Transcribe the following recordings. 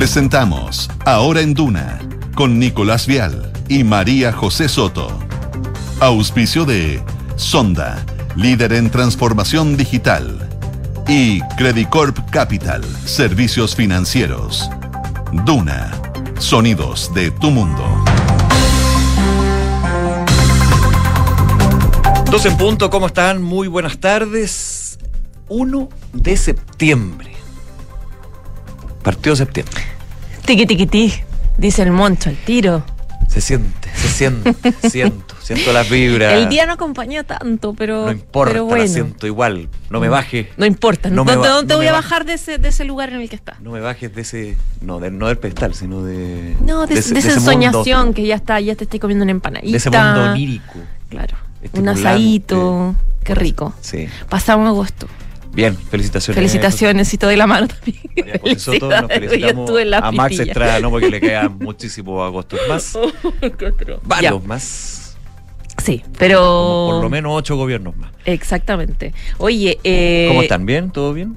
Presentamos Ahora en Duna con Nicolás Vial y María José Soto. Auspicio de Sonda, líder en transformación digital. Y Credicorp Capital, servicios financieros. Duna, sonidos de tu mundo. Dos en punto, ¿cómo están? Muy buenas tardes. 1 de septiembre. Partido septiembre. Tiqui tiqui ti, dice el moncho, el tiro. Se siente, se siente, siento, siento las vibras. El día no acompañó tanto, pero. No importa, pero la siento igual. No me baje. No importa, No no, me no, no te voy a ba- bajar de ese, de ese lugar en el que estás. No me bajes de ese. No, de- no del pedestal, sino de. No, de, de esa mundo- ensoñación que ya está, ya te estoy comiendo una empanadita. de ese mundo onírico. Claro. Un estimulante. asadito. Qué rico. Sí. Pasamos agosto. Bien, felicitaciones. Felicitaciones, y te doy la mano también. María José Soto, nos Felicidades, yo felicitamos estuve en la a Max pitilla. Estrada, no porque le quedan muchísimos agostos más. Varios Ya, más. Sí, pero. Como por lo menos ocho gobiernos más. Exactamente. Oye, eh, ¿Cómo están? ¿Bien? ¿Todo bien?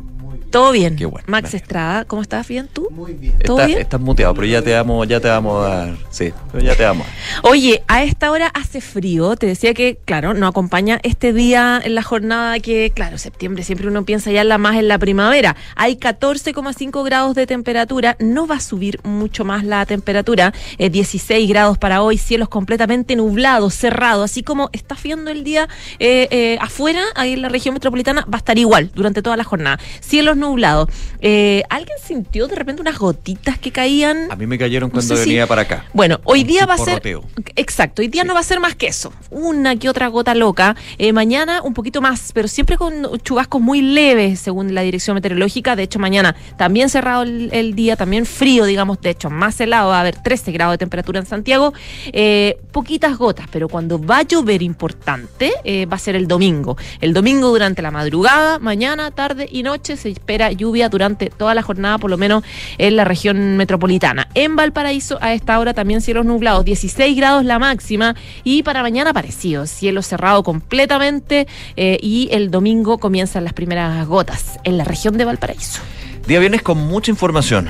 Todo bien. Qué bueno, Max. Estrada, ¿cómo estás? ¿Bien tú? Muy bien. ¿Todo Está- bien? Estás muteado, pero ya te vamos, ya te vamos a dar. Sí, pero ya te vamos. a dar. Oye, a esta hora hace frío. Te decía que, claro, no acompaña este día en la jornada que, claro, septiembre siempre uno piensa ya en la más en la primavera. Hay 14,5 grados de temperatura. No va a subir mucho más la temperatura. Eh, 16 grados para hoy. Cielos completamente nublados, cerrados. Así como está viendo el día eh, eh, afuera, ahí en la región metropolitana, va a estar igual durante toda la jornada. Cielos nublados. Eh, ¿Alguien sintió de repente unas gotitas que caían? A mí me cayeron cuando sé si- venía para acá. Bueno, hoy día va a ser. chisporroteo. Exacto, hoy día Sí. no va a ser más que eso. Una que otra gota loca. Eh, mañana un poquito más, pero siempre con chubascos muy leves, según la dirección meteorológica. De hecho, mañana también cerrado el, el día, también frío, digamos. De hecho, más helado. Va a haber 13 grados de temperatura en Santiago. Eh, poquitas gotas, pero cuando va a llover importante, va a ser el domingo. El domingo durante la madrugada, mañana, tarde y noche se espera lluvia durante toda la jornada, por lo menos en la región metropolitana. En Valparaíso, a esta hora también cielos nublados, 16 grados la máxima y para mañana parecido, cielo cerrado completamente eh, y el domingo comienzan las primeras gotas en la región de Valparaíso. Día viernes con mucha información.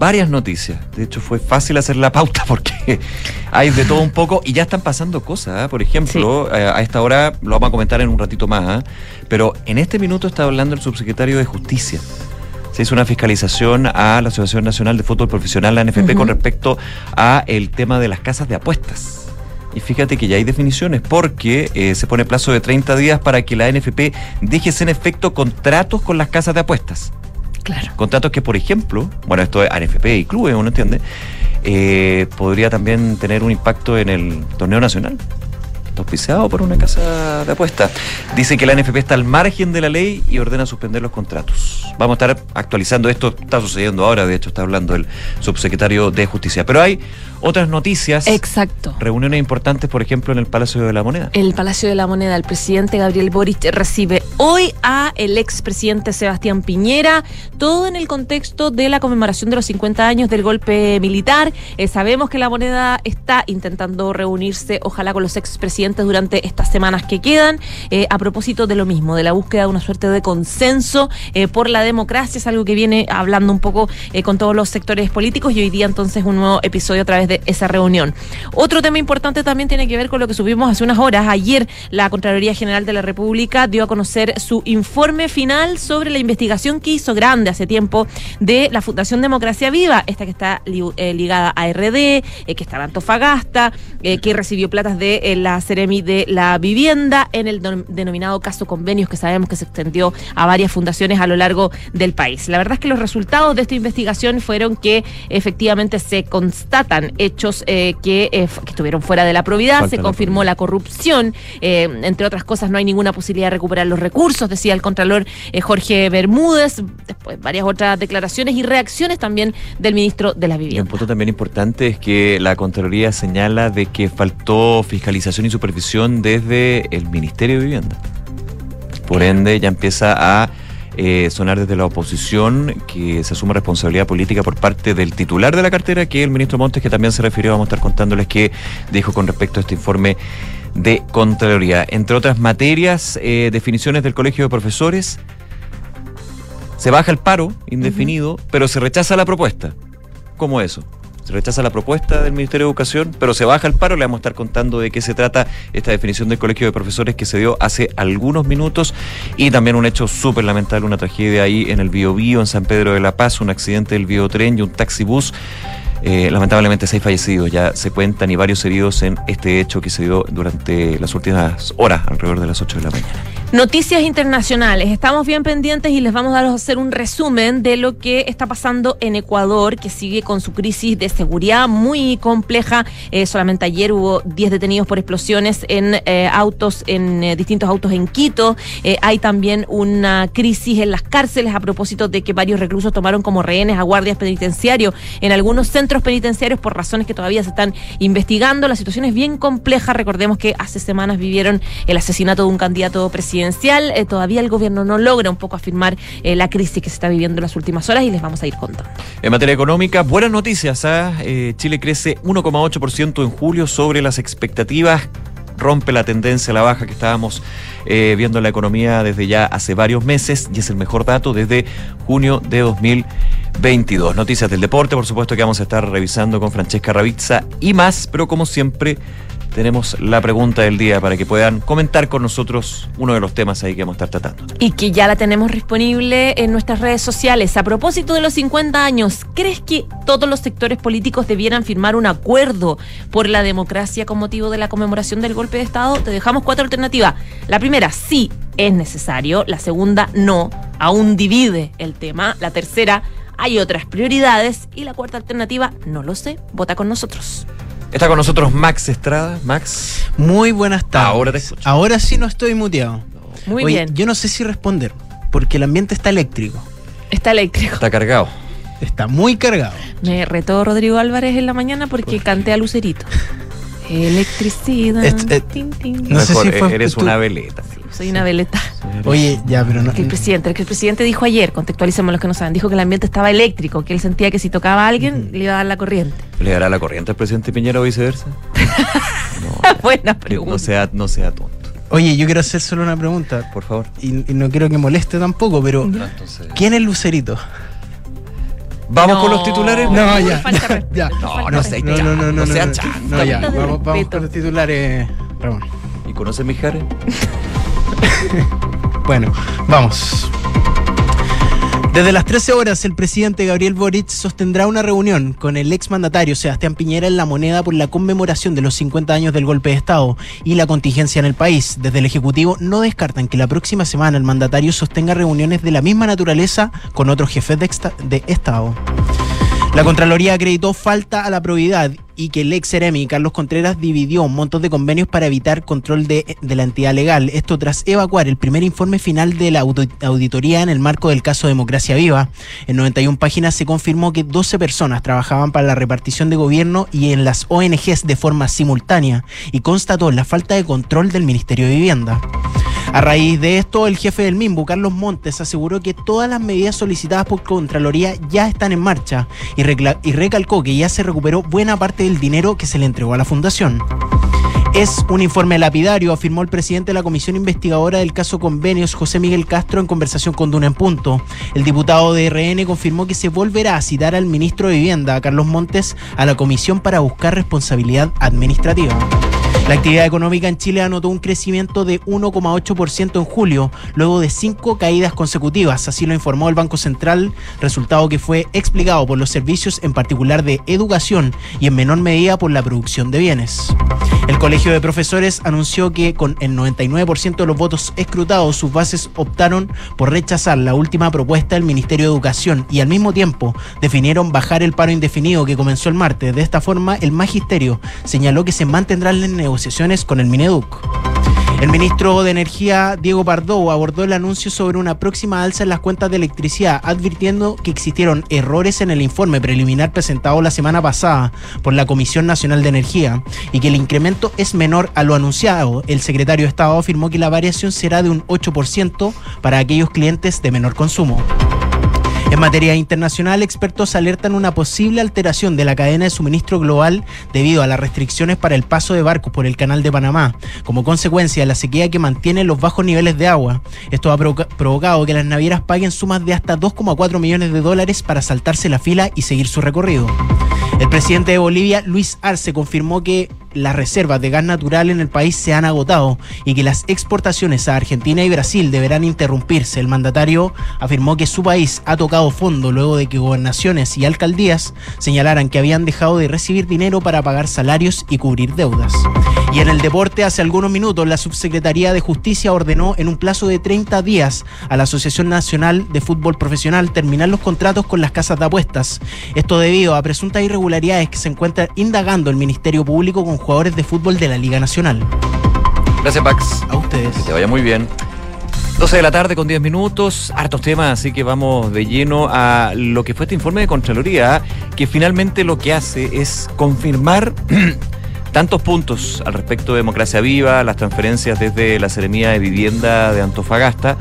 Varias noticias. De hecho, fue fácil hacer la pauta porque hay de todo un poco y ya están pasando cosas. ¿eh? Por ejemplo, eh, a esta hora lo vamos a comentar en un ratito más, ¿eh? pero en este minuto está hablando el subsecretario de Justicia. Se hizo una fiscalización a la Asociación Nacional de Fútbol Profesional, la NFP, con respecto a el tema de las casas de apuestas. Y fíjate que ya hay definiciones porque eh, se pone plazo de 30 días para que la NFP deje en efecto contratos con las casas de apuestas. Contratos que, por ejemplo, bueno, esto es ANFP y clubes, uno entiende, eh, podría también tener un impacto en el torneo nacional. Auspiciado por una casa de apuestas. Dice que la NFP está al margen de la ley y ordena suspender los contratos. Vamos a estar actualizando esto, está sucediendo ahora, de hecho está hablando el subsecretario de Justicia. Pero hay otras noticias, Exacto. reuniones importantes, por ejemplo, en el Palacio de la Moneda. El Palacio de la Moneda, el presidente Gabriel Boric recibe hoy a el expresidente Sebastián Piñera, todo en el contexto de la conmemoración de los 50 años del golpe militar. Eh, sabemos que la Moneda está intentando reunirse, ojalá con los expresidentes durante estas semanas que quedan, eh, a propósito de lo mismo, de la búsqueda de una suerte de consenso eh, por la democracia, es algo que viene hablando un poco con todos los sectores políticos y hoy día entonces un nuevo episodio a través de esa reunión. Otro tema importante también tiene que ver con lo que subimos hace unas horas. Ayer la Contraloría General de la República dio a conocer su informe final sobre la investigación que hizo grande hace tiempo de la Fundación Democracia Viva, esta que está eh, ligada a RD, eh, que está en Antofagasta, eh, que recibió platas de eh, la Ceremi de la Vivienda en el denominado caso convenios que sabemos que se extendió a varias fundaciones a lo largo del país. La verdad es que los resultados de esta investigación fueron que efectivamente se constatan hechos eh, que, eh, que estuvieron fuera de la probidad, Falta se confirmó la corrupción, eh, entre otras cosas no hay ninguna posibilidad de recuperar los recursos, decía el contralor Jorge Bermúdez, después varias otras declaraciones y reacciones también del ministro de la Y un Vivienda. punto también importante es que la Contraloría señala de que faltó fiscalización y supervisión desde el Ministerio de Vivienda. Por ende, ya empieza a eh, sonar desde la oposición que se asuma responsabilidad política por parte del titular de la cartera, que es el ministro Montes, que también se refirió, vamos a estar contándoles qué dijo con respecto a este informe de Contraloría. Entre otras materias, eh, definiciones del Colegio de Profesores, se baja el paro indefinido, pero se rechaza la propuesta. como eso. Se rechaza la propuesta del Ministerio de Educación, pero se baja el paro. Le vamos a estar contando de qué se trata esta definición del Colegio de Profesores que se dio hace algunos minutos y también un hecho súper lamentable, una tragedia ahí en el Biobío, en San Pedro de la Paz, un accidente del biotren y un taxibús eh, lamentablemente seis fallecidos ya se cuentan y varios heridos en este hecho que se dio durante las últimas horas, alrededor de las 8 de la mañana. Noticias internacionales. Estamos bien pendientes y les vamos a hacer un resumen de lo que está pasando en Ecuador, que sigue con su crisis de seguridad muy compleja. Eh, solamente ayer hubo 10 detenidos por explosiones en eh, autos, en distintos autos en Quito. hay también una crisis en las cárceles a propósito de que varios reclusos tomaron como rehenes a guardias penitenciarios en algunos centros penitenciarios por razones que todavía se están investigando. La situación es bien compleja. Recordemos que hace semanas vivieron el asesinato de un candidato presidencial. Eh, todavía el gobierno no logra un poco afirmar eh, la crisis que se está viviendo en las últimas horas y les vamos a ir contando. En materia económica, buenas noticias. ¿ah? Eh, Chile crece 1,8% en julio sobre las expectativas rompe la tendencia a la baja que estábamos viendo en la economía desde ya hace varios meses y es el mejor dato desde junio de 2022. Noticias del deporte, por supuesto que vamos a estar revisando con Francesca Ravizza y más, pero como siempre tenemos la pregunta del día para que puedan comentar con nosotros uno de los temas ahí que vamos a estar tratando. Y que ya la tenemos disponible en nuestras redes sociales. A propósito de los 50 años, ¿crees que todos los sectores políticos debieran firmar un acuerdo por la democracia con motivo de la conmemoración del golpe de Estado? Te dejamos cuatro alternativas. La primera, sí, es necesario. La segunda, no. Aún divide el tema. La tercera, hay otras prioridades. Y la cuarta alternativa, no lo sé. Vota con nosotros. Está con nosotros Max Estrada. Max. Muy buenas tardes. Ahora te escucho. Ahora sí no estoy muteado. Muy Oye, bien. Yo no sé si responder, porque el ambiente está eléctrico. Está eléctrico. Está cargado. Está muy cargado. Me retó Rodrigo Álvarez en la mañana porque canté a Lucerito. Electricidad. Est- eh, tin, tin. no sé Mejor, si fue eres tú- una veleta. Soy una veleta. Oye, ya, pero no. Que el presidente, que el presidente dijo ayer, contextualicemos los que no saben, dijo que el ambiente estaba eléctrico, que él sentía que si tocaba a alguien le iba a dar la corriente. ¿Le dará la corriente al presidente Piñera o viceversa? Buena No pregunta. sea, no sea tonto, Oye, yo quiero hacer solo una pregunta. por favor. Y, y no quiero que moleste tampoco, pero. Entonces, ¿Quién es Lucerito? ¿Vamos No. con los titulares? No, ya. ya. No, no sé. No, no, no, no. No no, sea no, ya. Vamos, vamos con los titulares. Ramón. ¿Y conoces Mijares? Bueno, vamos. Desde las 13 horas, el presidente Gabriel Boric sostendrá una reunión con el exmandatario Sebastián Piñera en La Moneda por la conmemoración de los 50 años del golpe de Estado y la contingencia en el país. Desde el Ejecutivo no descartan que la próxima semana el mandatario sostenga reuniones de la misma naturaleza con otros jefes de, de Estado. La Contraloría acreditó falta a la probidad y que el ex Ceremi Carlos Contreras dividió montos de convenios para evitar control de, de la entidad legal. Esto tras evacuar el primer informe final de la auditoría en el marco del caso Democracia Viva. En 91 páginas se confirmó que 12 personas trabajaban para la repartición de gobierno y en las ONGs de forma simultánea y constató la falta de control del Ministerio de Vivienda. A raíz de esto, el jefe del MIMBU, Carlos Montes, aseguró que todas las medidas solicitadas por Contraloría ya están en marcha y, y recalcó que ya se recuperó buena parte del dinero que se le entregó a la fundación. Es un informe lapidario, afirmó el presidente de la comisión investigadora del caso Convenios, José Miguel Castro, en conversación con Duna en Punto. El diputado de RN confirmó que se volverá a citar al ministro de Vivienda, Carlos Montes, a la comisión para buscar responsabilidad administrativa. La actividad económica en Chile anotó un crecimiento de 1,8% en julio, luego de cinco caídas consecutivas, así lo informó el Banco Central, resultado que fue explicado por los servicios en particular de educación y en menor medida por la producción de bienes. El Colegio de Profesores anunció que con el 99% de los votos escrutados, sus bases optaron por rechazar la última propuesta del Ministerio de Educación y al mismo tiempo definieron bajar el paro indefinido que comenzó el martes. De esta forma, el magisterio señaló que se mantendrán las negociaciones con el Mineduc. El ministro de Energía, Diego Pardo, abordó el anuncio sobre una próxima alza en las cuentas de electricidad, advirtiendo que existieron errores en el informe preliminar presentado la semana pasada por la Comisión Nacional de Energía y que el incremento es menor a lo anunciado. El secretario de Estado afirmó que la variación será de un 8% para aquellos clientes de menor consumo. En materia internacional, expertos alertan una posible alteración de la cadena de suministro global debido a las restricciones para el paso de barcos por el canal de Panamá, como consecuencia de la sequía que mantiene los bajos niveles de agua. Esto ha provocado que las navieras paguen sumas de hasta 2,4 millones de dólares para saltarse la fila y seguir su recorrido. El presidente de Bolivia, Luis Arce, confirmó que las reservas de gas natural en el país se han agotado y que las exportaciones a Argentina y Brasil deberán interrumpirse. El mandatario afirmó que su país ha tocado fondo luego de que gobernaciones y alcaldías señalaran que habían dejado de recibir dinero para pagar salarios y cubrir deudas. Y en el deporte, hace algunos minutos, la Subsecretaría de Justicia ordenó en un plazo de 30 días a la Asociación Nacional de Fútbol Profesional terminar los contratos con las casas de apuestas. Esto debido a presuntas irregularidades que se encuentra indagando el Ministerio Público con jugadores de fútbol de la Liga Nacional. Gracias, Pax. A ustedes. Que te vaya muy bien. 12 de la tarde con 10 minutos, hartos temas, así que vamos de lleno a lo que fue este informe de Contraloría, que finalmente lo que hace es confirmar tantos puntos al respecto de Democracia Viva, las transferencias desde la Seremía de Vivienda de Antofagasta,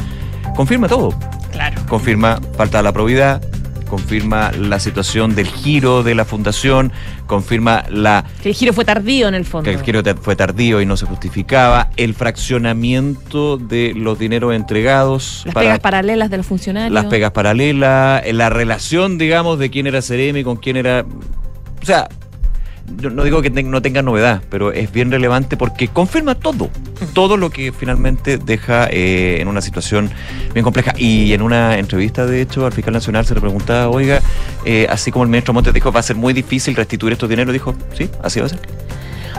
confirma todo. Claro. Confirma falta de la probidad, confirma la situación del giro de la fundación, confirma la... Que el giro fue tardío en el fondo. Que el giro fue tardío y no se justificaba, el fraccionamiento de los dineros entregados. Las pegas paralelas de los funcionarios. Las pegas paralelas, la relación, digamos, de quién era Ceremi con quién era... O sea, no digo que no tenga novedad, pero es bien relevante porque confirma todo, todo lo que finalmente deja eh, en una situación bien compleja. Y en una entrevista, de hecho, al fiscal nacional se le preguntaba, oiga, eh, así como el ministro Montes dijo, va a ser muy difícil restituir estos dineros, dijo, sí, así va a ser.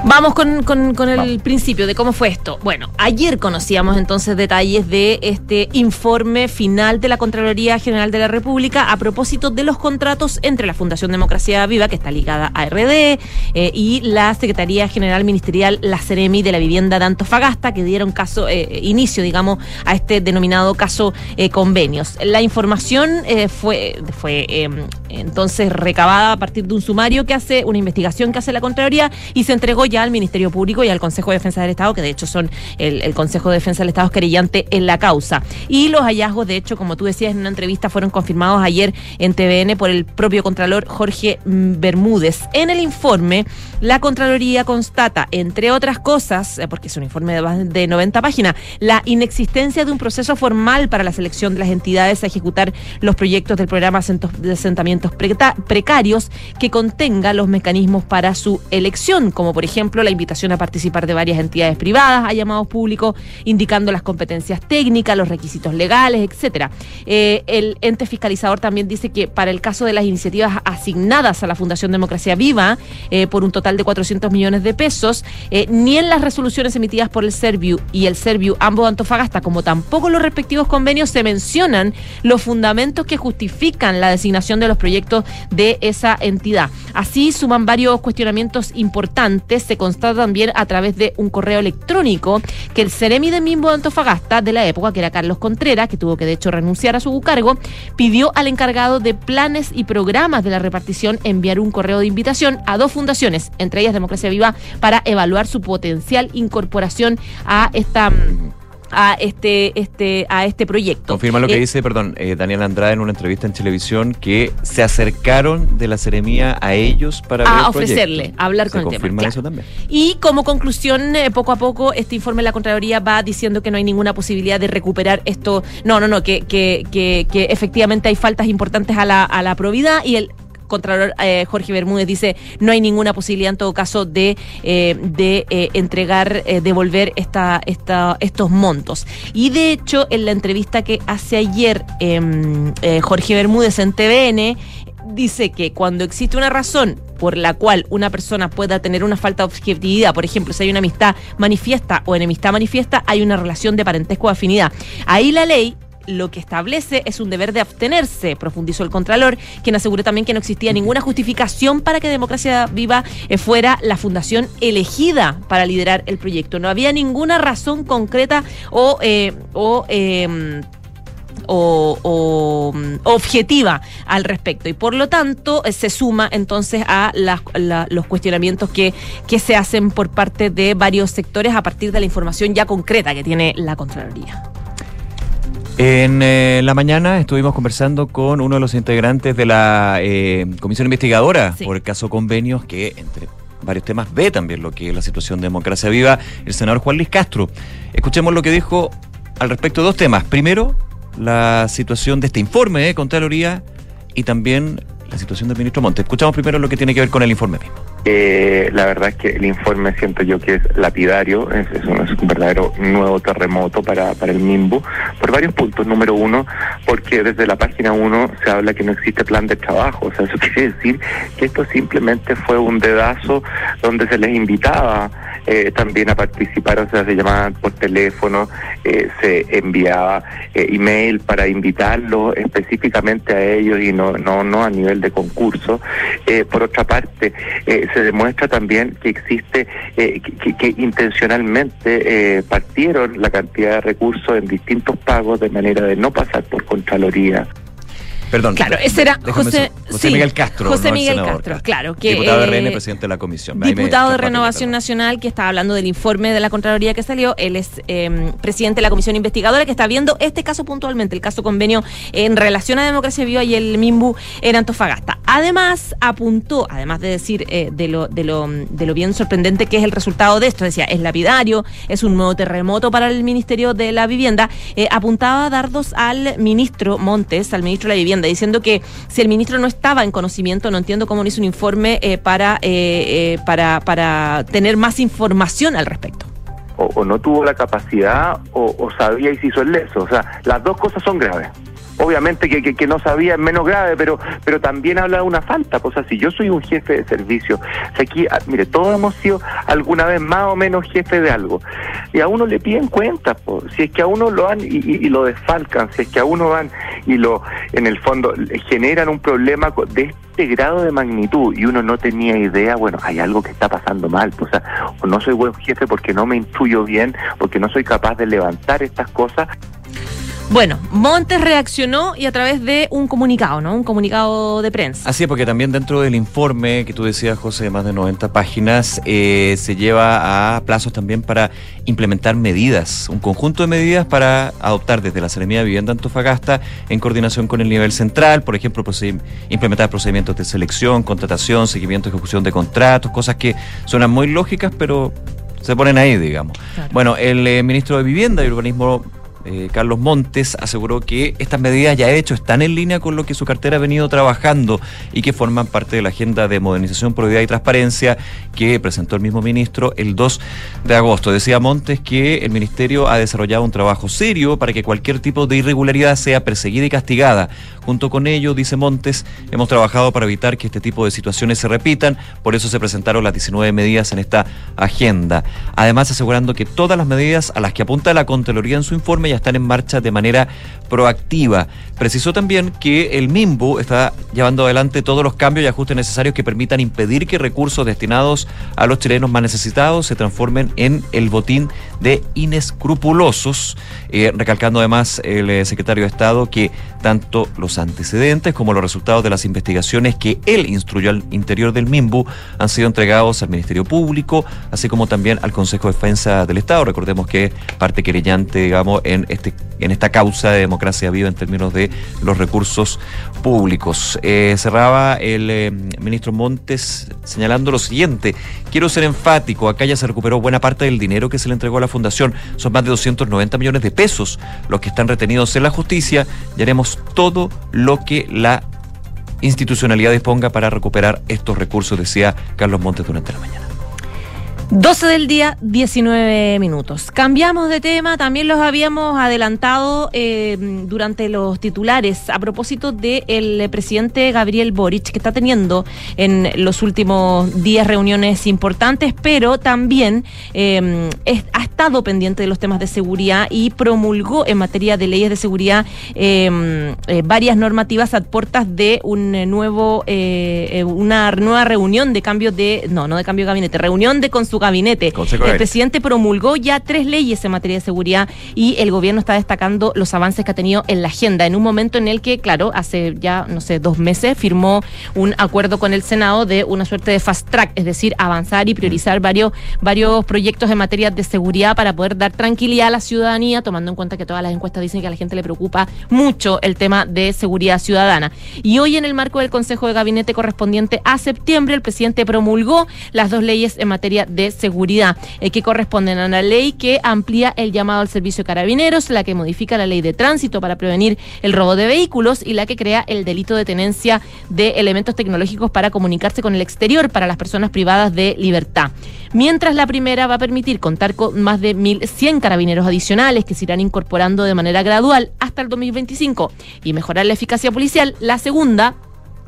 Vamos con, con, el principio de cómo fue esto. Bueno, ayer conocíamos entonces detalles de este informe final de la Contraloría General de la República a propósito de los contratos entre la Fundación Democracia Viva, que está ligada a RD, eh, y la Secretaría General Ministerial, la Ceremi de la Vivienda de Antofagasta, que dieron caso, eh, inicio, digamos, a este denominado caso eh, convenios. La información fue, fue em, entonces recabada a partir de un sumario que hace, una investigación que hace la Contraloría y se entregó ya al Ministerio Público y al Consejo de Defensa del Estado, que de hecho son el, Consejo de Defensa del Estado querellante en la causa. Y los hallazgos, de hecho, como tú decías en una entrevista, fueron confirmados ayer en TVN por el propio Contralor Jorge Bermúdez. En el informe, la Contraloría constata, entre otras cosas, eh, porque es un informe de, de 90 páginas, la inexistencia de un proceso formal para la selección de las entidades a ejecutar los proyectos del programa de asentamientos precarios que contenga los mecanismos para su elección, como por ejemplo, la invitación a participar de varias entidades privadas a llamados públicos, indicando las competencias técnicas, los requisitos legales, etcétera. Eh, el ente fiscalizador también dice que para el caso de las iniciativas asignadas a la Fundación Democracia Viva eh, por un total de 400 millones de pesos, eh, ni en las resoluciones emitidas por el Serviu y el Serviu ambos Antofagasta, como tampoco los respectivos convenios, se mencionan los fundamentos que justifican la designación de los proyectos de esa entidad. Así suman varios cuestionamientos importantes se constata también a través de un correo electrónico que el Ceremi de Mimbo de Antofagasta de la época, que era Carlos Contreras, que tuvo que de hecho renunciar a su cargo, pidió al encargado de planes y programas de la repartición enviar un correo de invitación a dos fundaciones, entre ellas Democracia Viva, para evaluar su potencial incorporación a esta a este, este, a este proyecto. Confirma lo que eh, dice, perdón, eh, Daniel Andrade en una entrevista en televisión, que se acercaron de la Ceremía a ellos para a ofrecerle, a hablar con el tema. eso también. Y como conclusión, eh, poco a poco, este informe de la Contraloría va diciendo que no hay ninguna posibilidad de recuperar esto. No, no, no, que, que, que, que efectivamente hay faltas importantes a la, a la probidad y el Contralor eh, Jorge Bermúdez dice no hay ninguna posibilidad en todo caso de, eh, de eh, entregar, devolver esta, esta, estos montos. Y de hecho, en la entrevista que hace ayer em, Jorge Bermúdez en TVN, dice que cuando existe una razón por la cual una persona pueda tener una falta de objetividad, por ejemplo, si hay una amistad manifiesta o enemistad manifiesta, hay una relación de parentesco o afinidad. Ahí la ley lo que establece es un deber de abstenerse, profundizó el Contralor, quien aseguró también que no existía ninguna justificación para que Democracia Viva eh, fuera la fundación elegida para liderar el proyecto. No había ninguna razón concreta o, eh, em, o mm, objetiva al respecto y por lo tanto eh, se suma entonces a los cuestionamientos que, que se hacen por parte de varios sectores a partir de la información ya concreta que tiene la Contraloría. En eh, la mañana estuvimos conversando con uno de los integrantes de la eh, comisión investigadora Sí. por el caso convenios, que entre varios temas ve también lo que es la situación de democracia viva, el senador Juan Luis Castro. Escuchemos lo que dijo al respecto de dos temas. Primero, la situación de este informe de Contraloría y también la situación del ministro Montes. Escuchamos primero lo que tiene que ver con el informe. Eh, la verdad es que el informe siento yo que es lapidario, es, es un, es un verdadero nuevo terremoto para, para el MIMBU, por varios puntos. Número uno, porque desde la página uno se habla que no existe plan de trabajo, o sea, eso quiere decir que esto simplemente fue un dedazo donde se les invitaba eh, también a participar, o sea, se llamaban por teléfono, eh, se enviaba eh, email para invitarlos específicamente a ellos y no, no, no a nivel de concurso. Eh, por otra parte, eh, se demuestra también que existe, eh, que, que- intencionalmente eh, partieron la cantidad de recursos en distintos pagos de manera de no pasar por Contraloría. Perdón. Claro, ese era José, decir, José sí, Miguel Castro. José no Miguel senador Castro, claro, que Diputado de eh, RN, presidente de la comisión. Diputado de Renovación. Nacional que estaba hablando del informe de la Contraloría que salió. Él es eh, presidente de la Comisión Investigadora que está viendo este caso puntualmente, el caso convenio en relación a Democracia Viva y el MIMBU en Antofagasta. Además, apuntó, además de decir eh, de, lo, de, lo, de lo bien sorprendente que es el resultado de esto, decía, es lapidario, es un nuevo terremoto para el Ministerio de la Vivienda, eh, apuntaba dardos al ministro Montes, al ministro de la Vivienda, diciendo que si el ministro no estaba en conocimiento, no entiendo cómo no hizo un informe eh, para, eh, eh, para, para tener más información al respecto. o, no tuvo la capacidad o, o sabía y se hizo el leso. O sea, las dos cosas son graves. Obviamente que, que, no sabía es menos grave, pero pero también habla de una falta. O sea, si yo soy un jefe de servicio, aquí, ah, mire, todos hemos sido alguna vez más o menos jefe de algo, y a uno le piden cuentas, po. si es que a uno lo han y, lo desfalcan, si es que a uno van y lo, en el fondo, generan un problema de este grado de magnitud y uno no tenía idea, bueno, hay algo que está pasando mal, o sea, o no soy buen jefe porque no me instruyo bien, porque no soy capaz de levantar estas cosas, Bueno, Montes reaccionó y a través de un comunicado, ¿no? Un comunicado de prensa. Así es, porque también dentro del informe que tú decías, José, de más de 90 páginas, eh, se lleva a plazos también para implementar medidas, un conjunto de medidas para adoptar desde la Seremía de Vivienda Antofagasta en coordinación con el nivel central, por ejemplo, implementar procedimientos de selección, contratación, seguimiento, ejecución de contratos, cosas que suenan muy lógicas, pero se ponen ahí, digamos. Claro. Bueno, el eh, ministro de Vivienda y Urbanismo eh, Carlos Montes aseguró que estas medidas ya de hecho están en línea con lo que su cartera ha venido trabajando y que forman parte de la agenda de modernización, probidad y transparencia que presentó el mismo ministro el 2 de agosto. Decía Montes que el ministerio ha desarrollado un trabajo serio para que cualquier tipo de irregularidad sea perseguida y castigada. Junto con ello, dice Montes, hemos trabajado para evitar que este tipo de situaciones se repitan, por eso se presentaron las 19 medidas en esta agenda. Además, asegurando que todas las medidas a las que apunta la Contraloría en su informe ya están en marcha de manera proactiva. Precisó también que el MIMBU está llevando adelante todos los cambios y ajustes necesarios que permitan impedir que recursos destinados a los chilenos más necesitados se transformen en el botín de inescrupulosos, eh, recalcando además el eh, secretario de Estado que tanto los antecedentes como los resultados de las investigaciones que él instruyó al interior del MIMBU han sido entregados al Ministerio Público, así como también al Consejo de Defensa del Estado. Recordemos que parte querellante, digamos, en, este, en esta causa de democracia viva en términos de los recursos públicos. Eh, cerraba el eh, ministro Montes señalando lo siguiente, quiero ser enfático, acá ya se recuperó buena parte del dinero que se le entregó a la fundación, son más de 290 millones de pesos los que están retenidos en la justicia y haremos todo lo que la institucionalidad disponga para recuperar estos recursos, decía Carlos Montes durante la mañana. 12 del día, 19 minutos. Cambiamos de tema, también los habíamos adelantado eh, durante los titulares a propósito del presidente Gabriel Boric, que está teniendo en los últimos días reuniones importantes, pero también es- ha estado pendiente de los temas de seguridad y promulgó en materia de leyes de seguridad eh, eh, varias normativas a puertas de un nuevo, eh, una nueva reunión de cambio de, no, no de cambio de gabinete, reunión de con su gabinete. Consejo el presidente promulgó ya tres leyes en materia de seguridad y el gobierno está destacando los avances que ha tenido en la agenda, en un momento en el que, claro, hace ya, no sé, dos meses firmó un acuerdo con el Senado de una suerte de fast track, es decir, avanzar y priorizar varios, varios proyectos en materia de seguridad para poder dar tranquilidad a la ciudadanía, tomando en cuenta que todas las encuestas dicen que a la gente le preocupa mucho el tema de seguridad ciudadana. Y hoy en el marco del Consejo de Gabinete correspondiente a septiembre, el presidente promulgó las dos leyes en materia de seguridad, eh, que corresponden a la ley que amplía el llamado al servicio de carabineros, la que modifica la ley de tránsito para prevenir el robo de vehículos y la que crea el delito de tenencia de elementos tecnológicos para comunicarse con el exterior para las personas privadas de libertad. Mientras la primera va a permitir contar con más de 1.100 carabineros adicionales que se irán incorporando de manera gradual hasta el 2025 y mejorar la eficacia policial, la segunda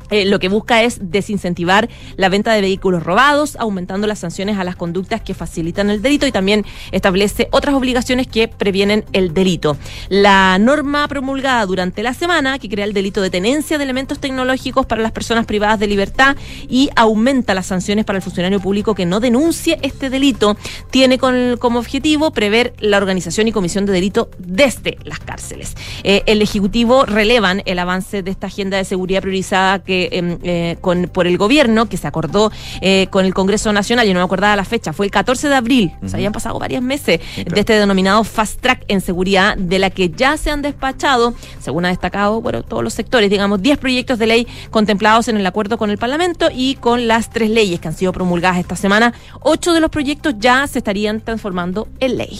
eh, lo que busca es desincentivar la venta de vehículos robados, aumentando las sanciones a las conductas que facilitan el delito y también establece otras obligaciones que previenen el delito. La norma promulgada durante la semana, que crea el delito de tenencia de elementos tecnológicos para las personas privadas de libertad y aumenta las sanciones para el funcionario público que no denuncie este delito, tiene como objetivo prever la organización y comisión de delito desde las cárceles. Eh, el Ejecutivo relevan el avance de esta agenda de seguridad priorizada que em, eh, con, por el gobierno, que se acordó eh, con el Congreso Nacional, yo no me acordaba la fecha, fue el 14 de abril, o sea, habían pasado varios meses claro. de este denominado fast track en seguridad, de la que ya se han despachado, según ha destacado, bueno, todos los sectores, digamos, 10 proyectos de ley contemplados en el acuerdo con el Parlamento y con las tres leyes que han sido promulgadas esta semana. Ocho de los proyectos ya se estarían transformando en ley.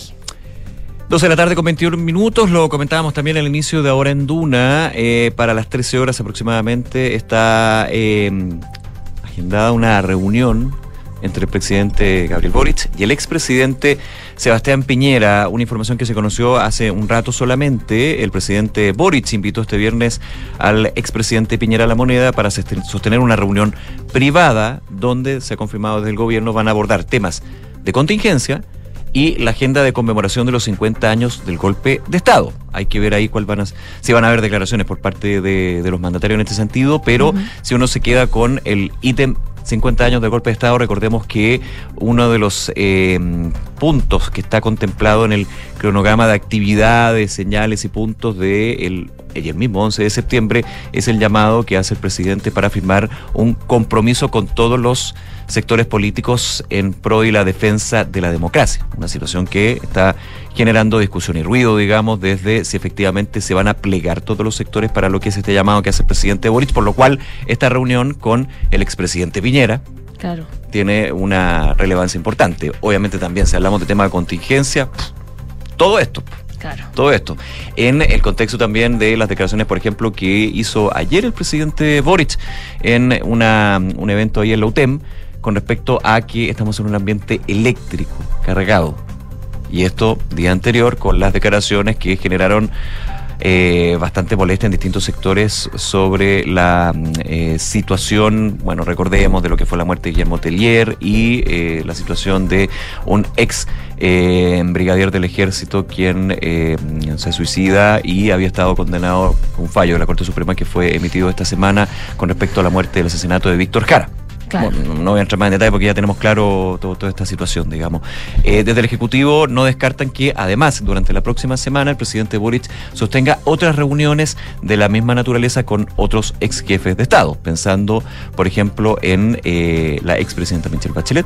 12 de la tarde con 21 minutos, lo comentábamos también al inicio de Ahora en Duna, eh, para las 13 horas aproximadamente está eh, agendada una reunión entre el presidente Gabriel Boric y el expresidente Sebastián Piñera, una información que se conoció hace un rato solamente. El presidente Boric invitó este viernes al expresidente Piñera la moneda para sosten- sostener una reunión privada donde se ha confirmado desde el gobierno van a abordar temas de contingencia y la agenda de conmemoración de los 50 años del golpe de Estado. Hay que ver ahí cuál van a, si van a haber declaraciones por parte de, de los mandatarios en este sentido, pero si uno se queda con el ítem 50 años del golpe de Estado, recordemos que uno de los eh, puntos que está contemplado en el cronograma de actividades, señales y puntos de el, mismo 11 de septiembre es el llamado que hace el presidente para firmar un compromiso con todos los sectores políticos en pro y la defensa de la democracia. Una situación que está generando discusión y ruido, digamos, desde si efectivamente se van a plegar todos los sectores para lo que es este llamado que hace el presidente Boric, por lo cual esta reunión con el expresidente Piñera Claro. tiene una relevancia importante. Obviamente también si hablamos de tema de contingencia, todo esto. Todo esto. En el contexto también de las declaraciones, por ejemplo, que hizo ayer el presidente Boric en una, un evento ahí en la UTEM con respecto a que estamos en un ambiente eléctrico, cargado. Y esto día anterior con las declaraciones que generaron eh, bastante molestia en distintos sectores sobre la mm, eh, situación, bueno, recordemos de lo que fue la muerte de Guillermo Tellier y eh, la situación de un ex eh, brigadier del ejército quien eh, se suicida y había estado condenado con un fallo de la Corte Suprema que fue emitido esta semana con respecto a la muerte del asesinato de Víctor Jara. Bueno, no voy a entrar más en detalle porque ya tenemos claro todo- toda esta situación, digamos. Eh, desde el Ejecutivo no descartan que, además, durante la próxima semana, el presidente Boric sostenga otras reuniones de la misma naturaleza con otros ex jefes de Estado, pensando, por ejemplo, en eh, la expresidenta Michelle Bachelet,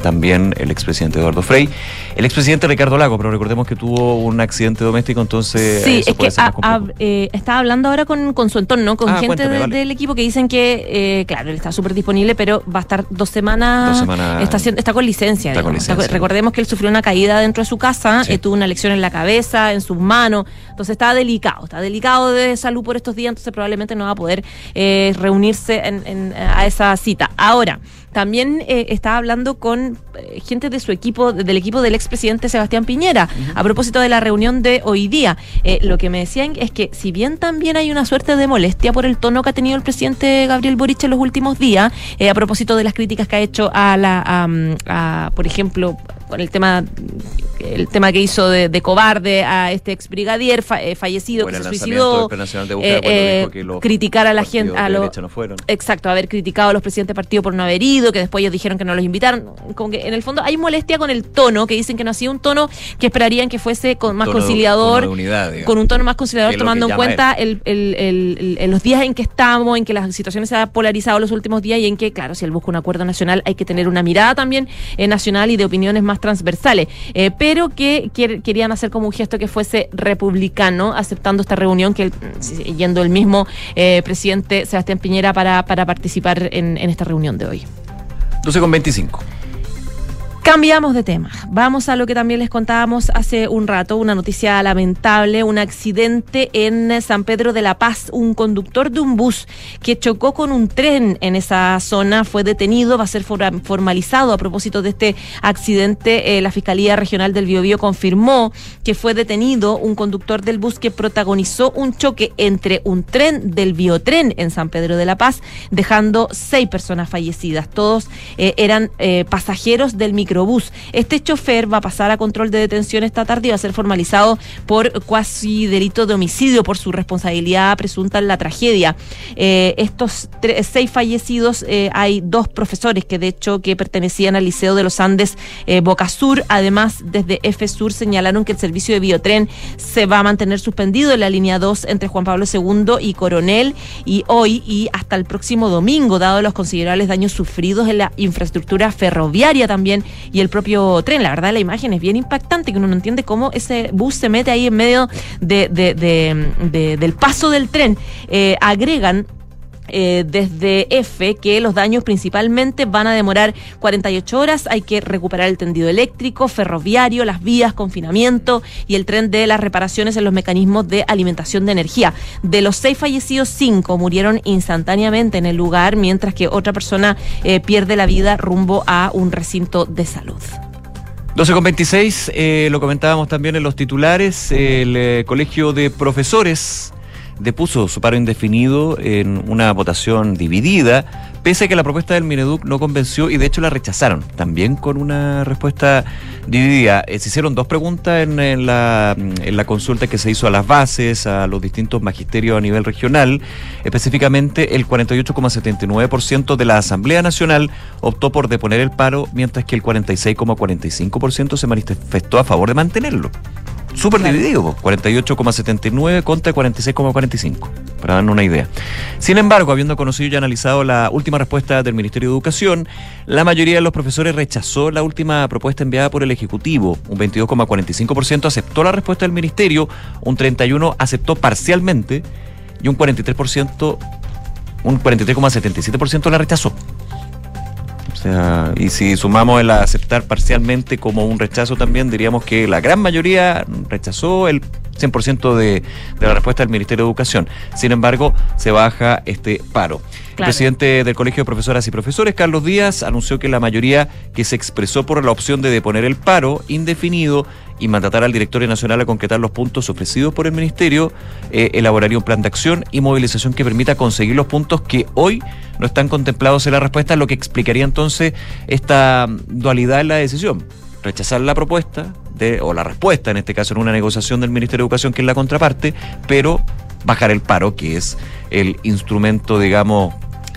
también el expresidente Eduardo Frei, el expresidente Ricardo Lago, pero recordemos que tuvo un accidente doméstico, entonces Sí, eso es puede que ser más a- complejo. a- eh, estaba hablando ahora con, con su entorno, con Ah, gente cuéntame, de- vale. del equipo que dicen que, eh, claro, él está súper disponible, pero va a estar dos semanas. Dos semanas- Está, con licencia. Está con recordemos que él sufrió una caída dentro de su casa, Sí. eh, tuvo una lesión en la cabeza, en sus manos. Entonces está delicado, está delicado de salud por estos días, entonces probablemente no va a poder reunirse en- en- a esa cita. Ahora. También eh, estaba hablando con eh, gente de su equipo, del equipo del expresidente Sebastián Piñera, a propósito de la reunión de hoy día. Eh, lo que me decían es que si bien también hay una suerte de molestia por el tono que ha tenido el presidente Gabriel Boric en los últimos días, eh, a propósito de las críticas que ha hecho a la, a, a, por ejemplo, con el tema el tema que hizo de, de cobarde a este ex brigadier fa- eh, fallecido Bueno, que se suicidó de eh, cuando dijo que los criticar a la gente a de lo- derecha no fueron. Exacto, haber criticado a los presidentes de partido por no haber ido, que después ellos dijeron que no los invitaron. Como que en el fondo hay molestia con el tono, que dicen que no ha sido un tono que esperarían que fuese con, más Tono conciliador, tono unidad, con un tono más conciliador, tomando en cuenta el, el- el- los días en que estamos, en que las situaciones se han polarizado los últimos días y en que, claro, si él busca un acuerdo nacional, hay que tener una mirada también eh, nacional y de opiniones más transversales. Eh, pero que querían hacer como un gesto que fuese republicano, aceptando esta reunión, que yendo el mismo eh, presidente Sebastián Piñera para, participar en esta reunión de hoy. 12 con 25. Cambiamos de tema. Vamos a lo que también les contábamos hace un rato, una noticia lamentable, un accidente en San Pedro de la Paz. Un conductor de un bus que chocó con un tren en esa zona fue detenido, va a ser for- formalizado a propósito de este accidente. eh, la Fiscalía Regional del Biobío confirmó que fue detenido un conductor del bus que protagonizó un choque entre un tren del biotren en San Pedro de la Paz, dejando seis personas fallecidas. Todos eh, eran eh, pasajeros del Este chofer va a pasar a control de detención esta tarde y va a ser formalizado por cuasi delito de homicidio por su responsabilidad presunta en la tragedia. Eh, estos seis fallecidos, eh, hay dos profesores que de hecho que pertenecían al Liceo de los Andes eh, Boca Sur. Además, desde F Sur señalaron que el servicio de biotren se va a mantener suspendido en la línea 2 entre Juan Pablo II y Coronel y hoy y hasta el próximo domingo, dado los considerables daños sufridos en la infraestructura ferroviaria también y el propio tren. La verdad, la imagen es bien impactante, que uno no entiende cómo ese bus se mete ahí en medio de, de- de- de- del paso del tren. Eh, agregan eh, desde F que los daños principalmente van a demorar 48 horas. Hay que recuperar el tendido eléctrico, ferroviario, las vías, confinamiento y el tren de las reparaciones en los mecanismos de alimentación de energía. De los seis fallecidos, cinco murieron instantáneamente en el lugar, mientras que otra persona eh, pierde la vida rumbo a un recinto de salud. 12 con 26, eh, lo comentábamos también en los titulares, el Colegio de Profesores depuso su paro indefinido en una votación dividida, pese a que la propuesta del Mineduc no convenció y de hecho la rechazaron, también con una respuesta dividida. Eh, se hicieron dos preguntas en, en la, en la consulta que se hizo a las bases, a los distintos magisterios a nivel regional. Específicamente, el 48,79% de la Asamblea Nacional optó por deponer el paro, mientras que el 46,45% se manifestó a favor de mantenerlo. Súper Claro. dividido, po, 48,79 contra 46,45, para darnos una idea. Sin embargo, habiendo conocido y analizado la última respuesta del Ministerio de Educación, la mayoría de los profesores rechazó la última propuesta enviada por el Ejecutivo. Un 22,45% aceptó la respuesta del Ministerio, un 31% aceptó parcialmente y un 43%, un 43,77% la rechazó. Sea, y si sumamos el aceptar parcialmente como un rechazo también, diríamos que la gran mayoría rechazó el 100% de, de la respuesta del Ministerio de Educación. Sin embargo, se baja este paro. El presidente del Colegio de Profesoras y Profesores, Carlos Díaz, anunció que la mayoría que se expresó por la opción de deponer el paro indefinido y mandatar al directorio nacional a concretar los puntos ofrecidos por el Ministerio, eh, elaboraría un plan de acción y movilización que permita conseguir los puntos que hoy no están contemplados en la respuesta, lo que explicaría entonces esta dualidad en la decisión. Rechazar la propuesta, de, o la respuesta en este caso en una negociación del Ministerio de Educación, que es la contraparte, pero bajar el paro, que es el instrumento, digamos,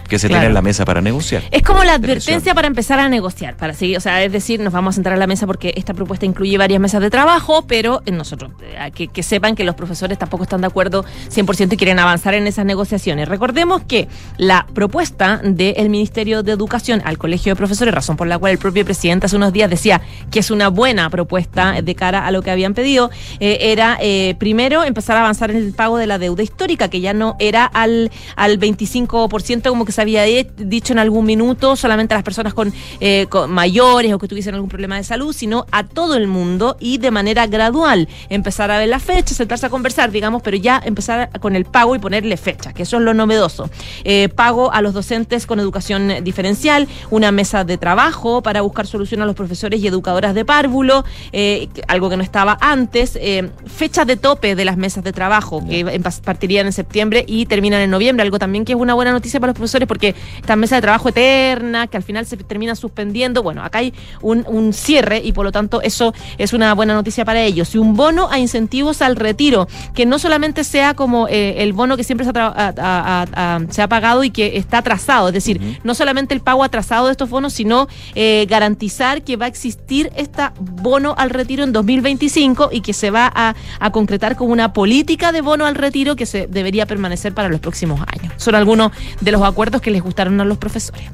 que se tiene Claro. en la mesa para negociar. Es como la De advertencia para empezar a negociar, para seguir, o sea, es decir, nos vamos a sentar a la mesa porque esta propuesta incluye varias mesas de trabajo, pero nosotros, eh, que, que sepan que los profesores tampoco están de acuerdo 100% y quieren avanzar en esas negociaciones. Recordemos que la propuesta del Ministerio de Educación al Colegio de Profesores, razón por la cual el propio presidente hace unos días decía que es una buena propuesta de cara a lo que habían pedido, eh, era eh, primero empezar a avanzar en el pago de la deuda histórica, que ya no era al, al 25% como que se había dicho en algún minuto, solamente a las personas con, eh, con mayores o que tuviesen algún problema de salud, sino a todo el mundo y de manera gradual. Empezar a ver la fecha, sentarse a conversar, digamos, pero ya empezar con el pago y ponerle fecha, que eso es lo novedoso. Eh, pago a los docentes con educación diferencial, una mesa de trabajo para buscar solución a los profesores y educadoras de párvulo, eh, algo que no estaba antes, eh, fechas de tope de las mesas de trabajo, que partirían en septiembre y terminan en noviembre, algo también que es una buena noticia para los profesores porque esta mesa de trabajo eterna, que al final se termina suspendiendo. Bueno, acá hay un, un cierre y por lo tanto eso es una buena noticia para ellos. Y un bono a incentivos al retiro, que no solamente sea como eh, el bono que siempre se ha, se ha, pagado y que está atrasado, es decir, no solamente el pago atrasado de estos bonos, sino eh, garantizar que va a existir este bono al retiro en 2025 y que se va a, a concretar como una política de bono al retiro que se debería permanecer para los próximos años. Son algunos de los acuerdos que les gustaron a los profesores.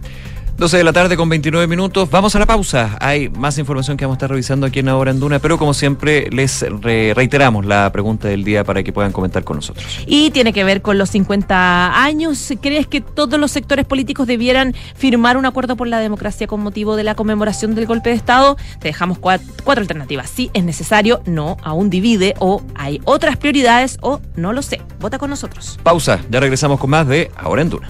12 de la tarde con 29 minutos. Vamos a la pausa. Hay más información que vamos a estar revisando aquí en Ahora en Duna, pero como siempre les reiteramos la pregunta del día para que puedan comentar con nosotros. Y tiene que ver con los 50 años. ¿Crees que todos los sectores políticos debieran firmar un acuerdo por la democracia con motivo de la conmemoración del golpe de Estado? Te dejamos cuatro, cuatro alternativas. Sí, es necesario, no, aún divide, o hay otras prioridades, o no lo sé. Vota con nosotros. Pausa. Ya regresamos con más de Ahora en Duna.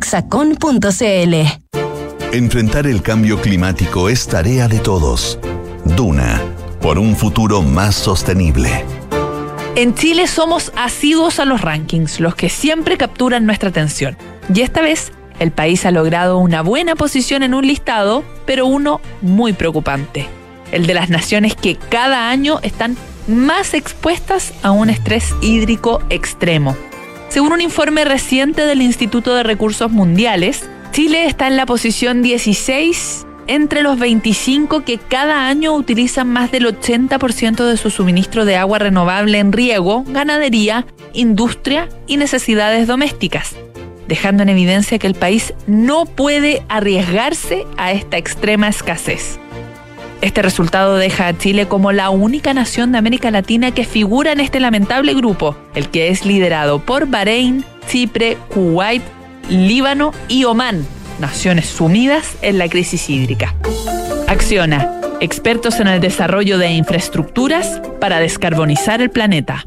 hexacon.cl. Enfrentar el cambio climático es tarea de todos. Duna, por un futuro más sostenible. En Chile somos asiduos a los rankings, los que siempre capturan nuestra atención. Y esta vez el país ha logrado una buena posición en un listado, pero uno muy preocupante. El de las naciones que cada año están más expuestas a un estrés hídrico extremo. Según un informe reciente del Instituto de Recursos Mundiales, Chile está en la posición 16 entre los 25 que cada año utilizan más del 80% de su suministro de agua renovable en riego, ganadería, industria y necesidades domésticas, dejando en evidencia que el país no puede arriesgarse a esta extrema escasez. Este resultado deja a Chile como la única nación de América Latina que figura en este lamentable grupo, el que es liderado por Bahrein, Chipre, Kuwait, Líbano y Omán, naciones sumidas en la crisis hídrica. Acciona, expertos en el desarrollo de infraestructuras para descarbonizar el planeta.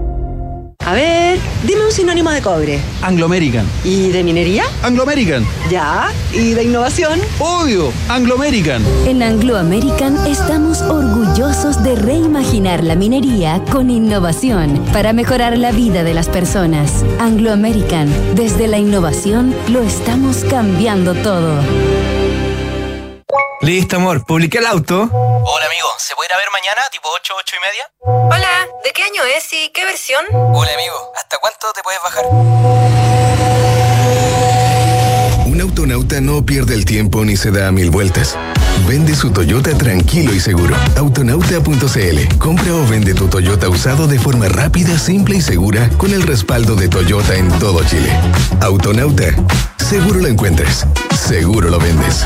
A ver, dime un sinónimo de cobre. Anglo American. ¿Y de minería? Anglo American. Ya. ¿Y de innovación? Obvio, Anglo American. En Anglo American estamos orgullosos de reimaginar la minería con innovación para mejorar la vida de las personas. Anglo American, desde la innovación lo estamos cambiando todo. Listo, amor. Publiqué el auto. Hola, amigo. ¿Se puede ir a ver mañana, tipo 8, 8 y media? Hola. ¿De qué año es y qué versión? Hola, amigo. ¿Hasta cuánto te puedes bajar? Un autonauta no pierde el tiempo ni se da a mil vueltas. Vende su Toyota tranquilo y seguro. Autonauta.cl. Compra o vende tu Toyota usado de forma rápida, simple y segura con el respaldo de Toyota en todo Chile. Autonauta. Seguro lo encuentras. Seguro lo vendes.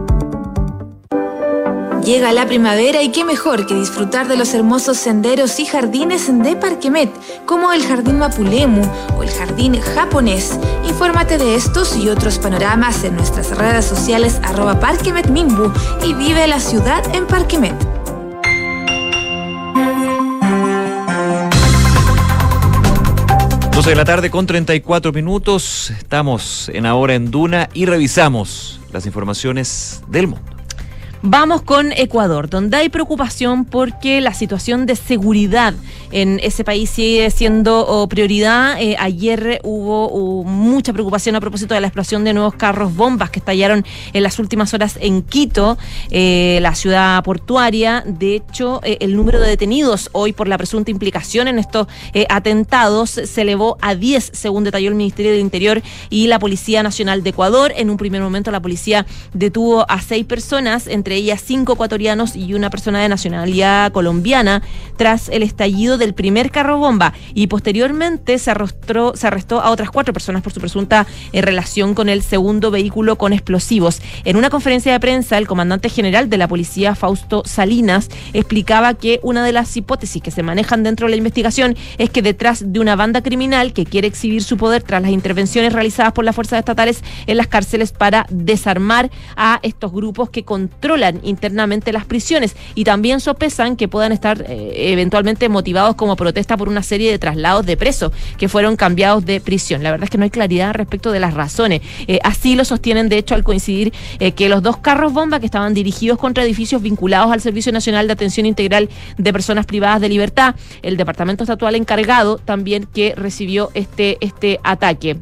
Llega la primavera y qué mejor que disfrutar de los hermosos senderos y jardines de Parquemet, como el Jardín Mapulemu o el Jardín Japonés. Infórmate de estos y otros panoramas en nuestras redes sociales arroba Parquemet Mimbu y vive la ciudad en Parquemet. 12 de la tarde con 34 minutos. Estamos en Ahora en Duna y revisamos las informaciones del mundo. Vamos con Ecuador, donde hay preocupación porque la situación de seguridad en ese país sigue siendo oh, prioridad. Eh, ayer hubo, hubo mucha preocupación a propósito de la explosión de nuevos carros bombas que estallaron en las últimas horas en Quito, eh, la ciudad portuaria. De hecho, eh, el número de detenidos hoy por la presunta implicación en estos atentados se elevó a 10, según detalló el Ministerio del Interior y la Policía Nacional de Ecuador. En un primer momento, la policía detuvo a seis personas, entre ellas cinco ecuatorianos y una persona de nacionalidad colombiana, tras el estallido del primer carro bomba y posteriormente se arrestó, se arrestó a otras cuatro personas por su presunta eh, relación con el segundo vehículo con explosivos. En una conferencia de prensa, el comandante general de la policía, Fausto Salinas, explicaba que una de las hipótesis que se manejan dentro de la investigación es que detrás de una banda criminal que quiere exhibir su poder tras las intervenciones realizadas por las fuerzas estatales en las cárceles para desarmar a estos grupos que controlan internamente las prisiones y también sopesan que puedan estar eh, eventualmente motivados como protesta por una serie de traslados de presos que fueron cambiados de prisión. La verdad es que no hay claridad respecto de las razones. Eh, así lo sostienen, de hecho, al coincidir eh, que los dos carros bomba que estaban dirigidos contra edificios vinculados al Servicio Nacional de Atención Integral de Personas Privadas de Libertad, el Departamento Estatual encargado también que recibió este, este ataque.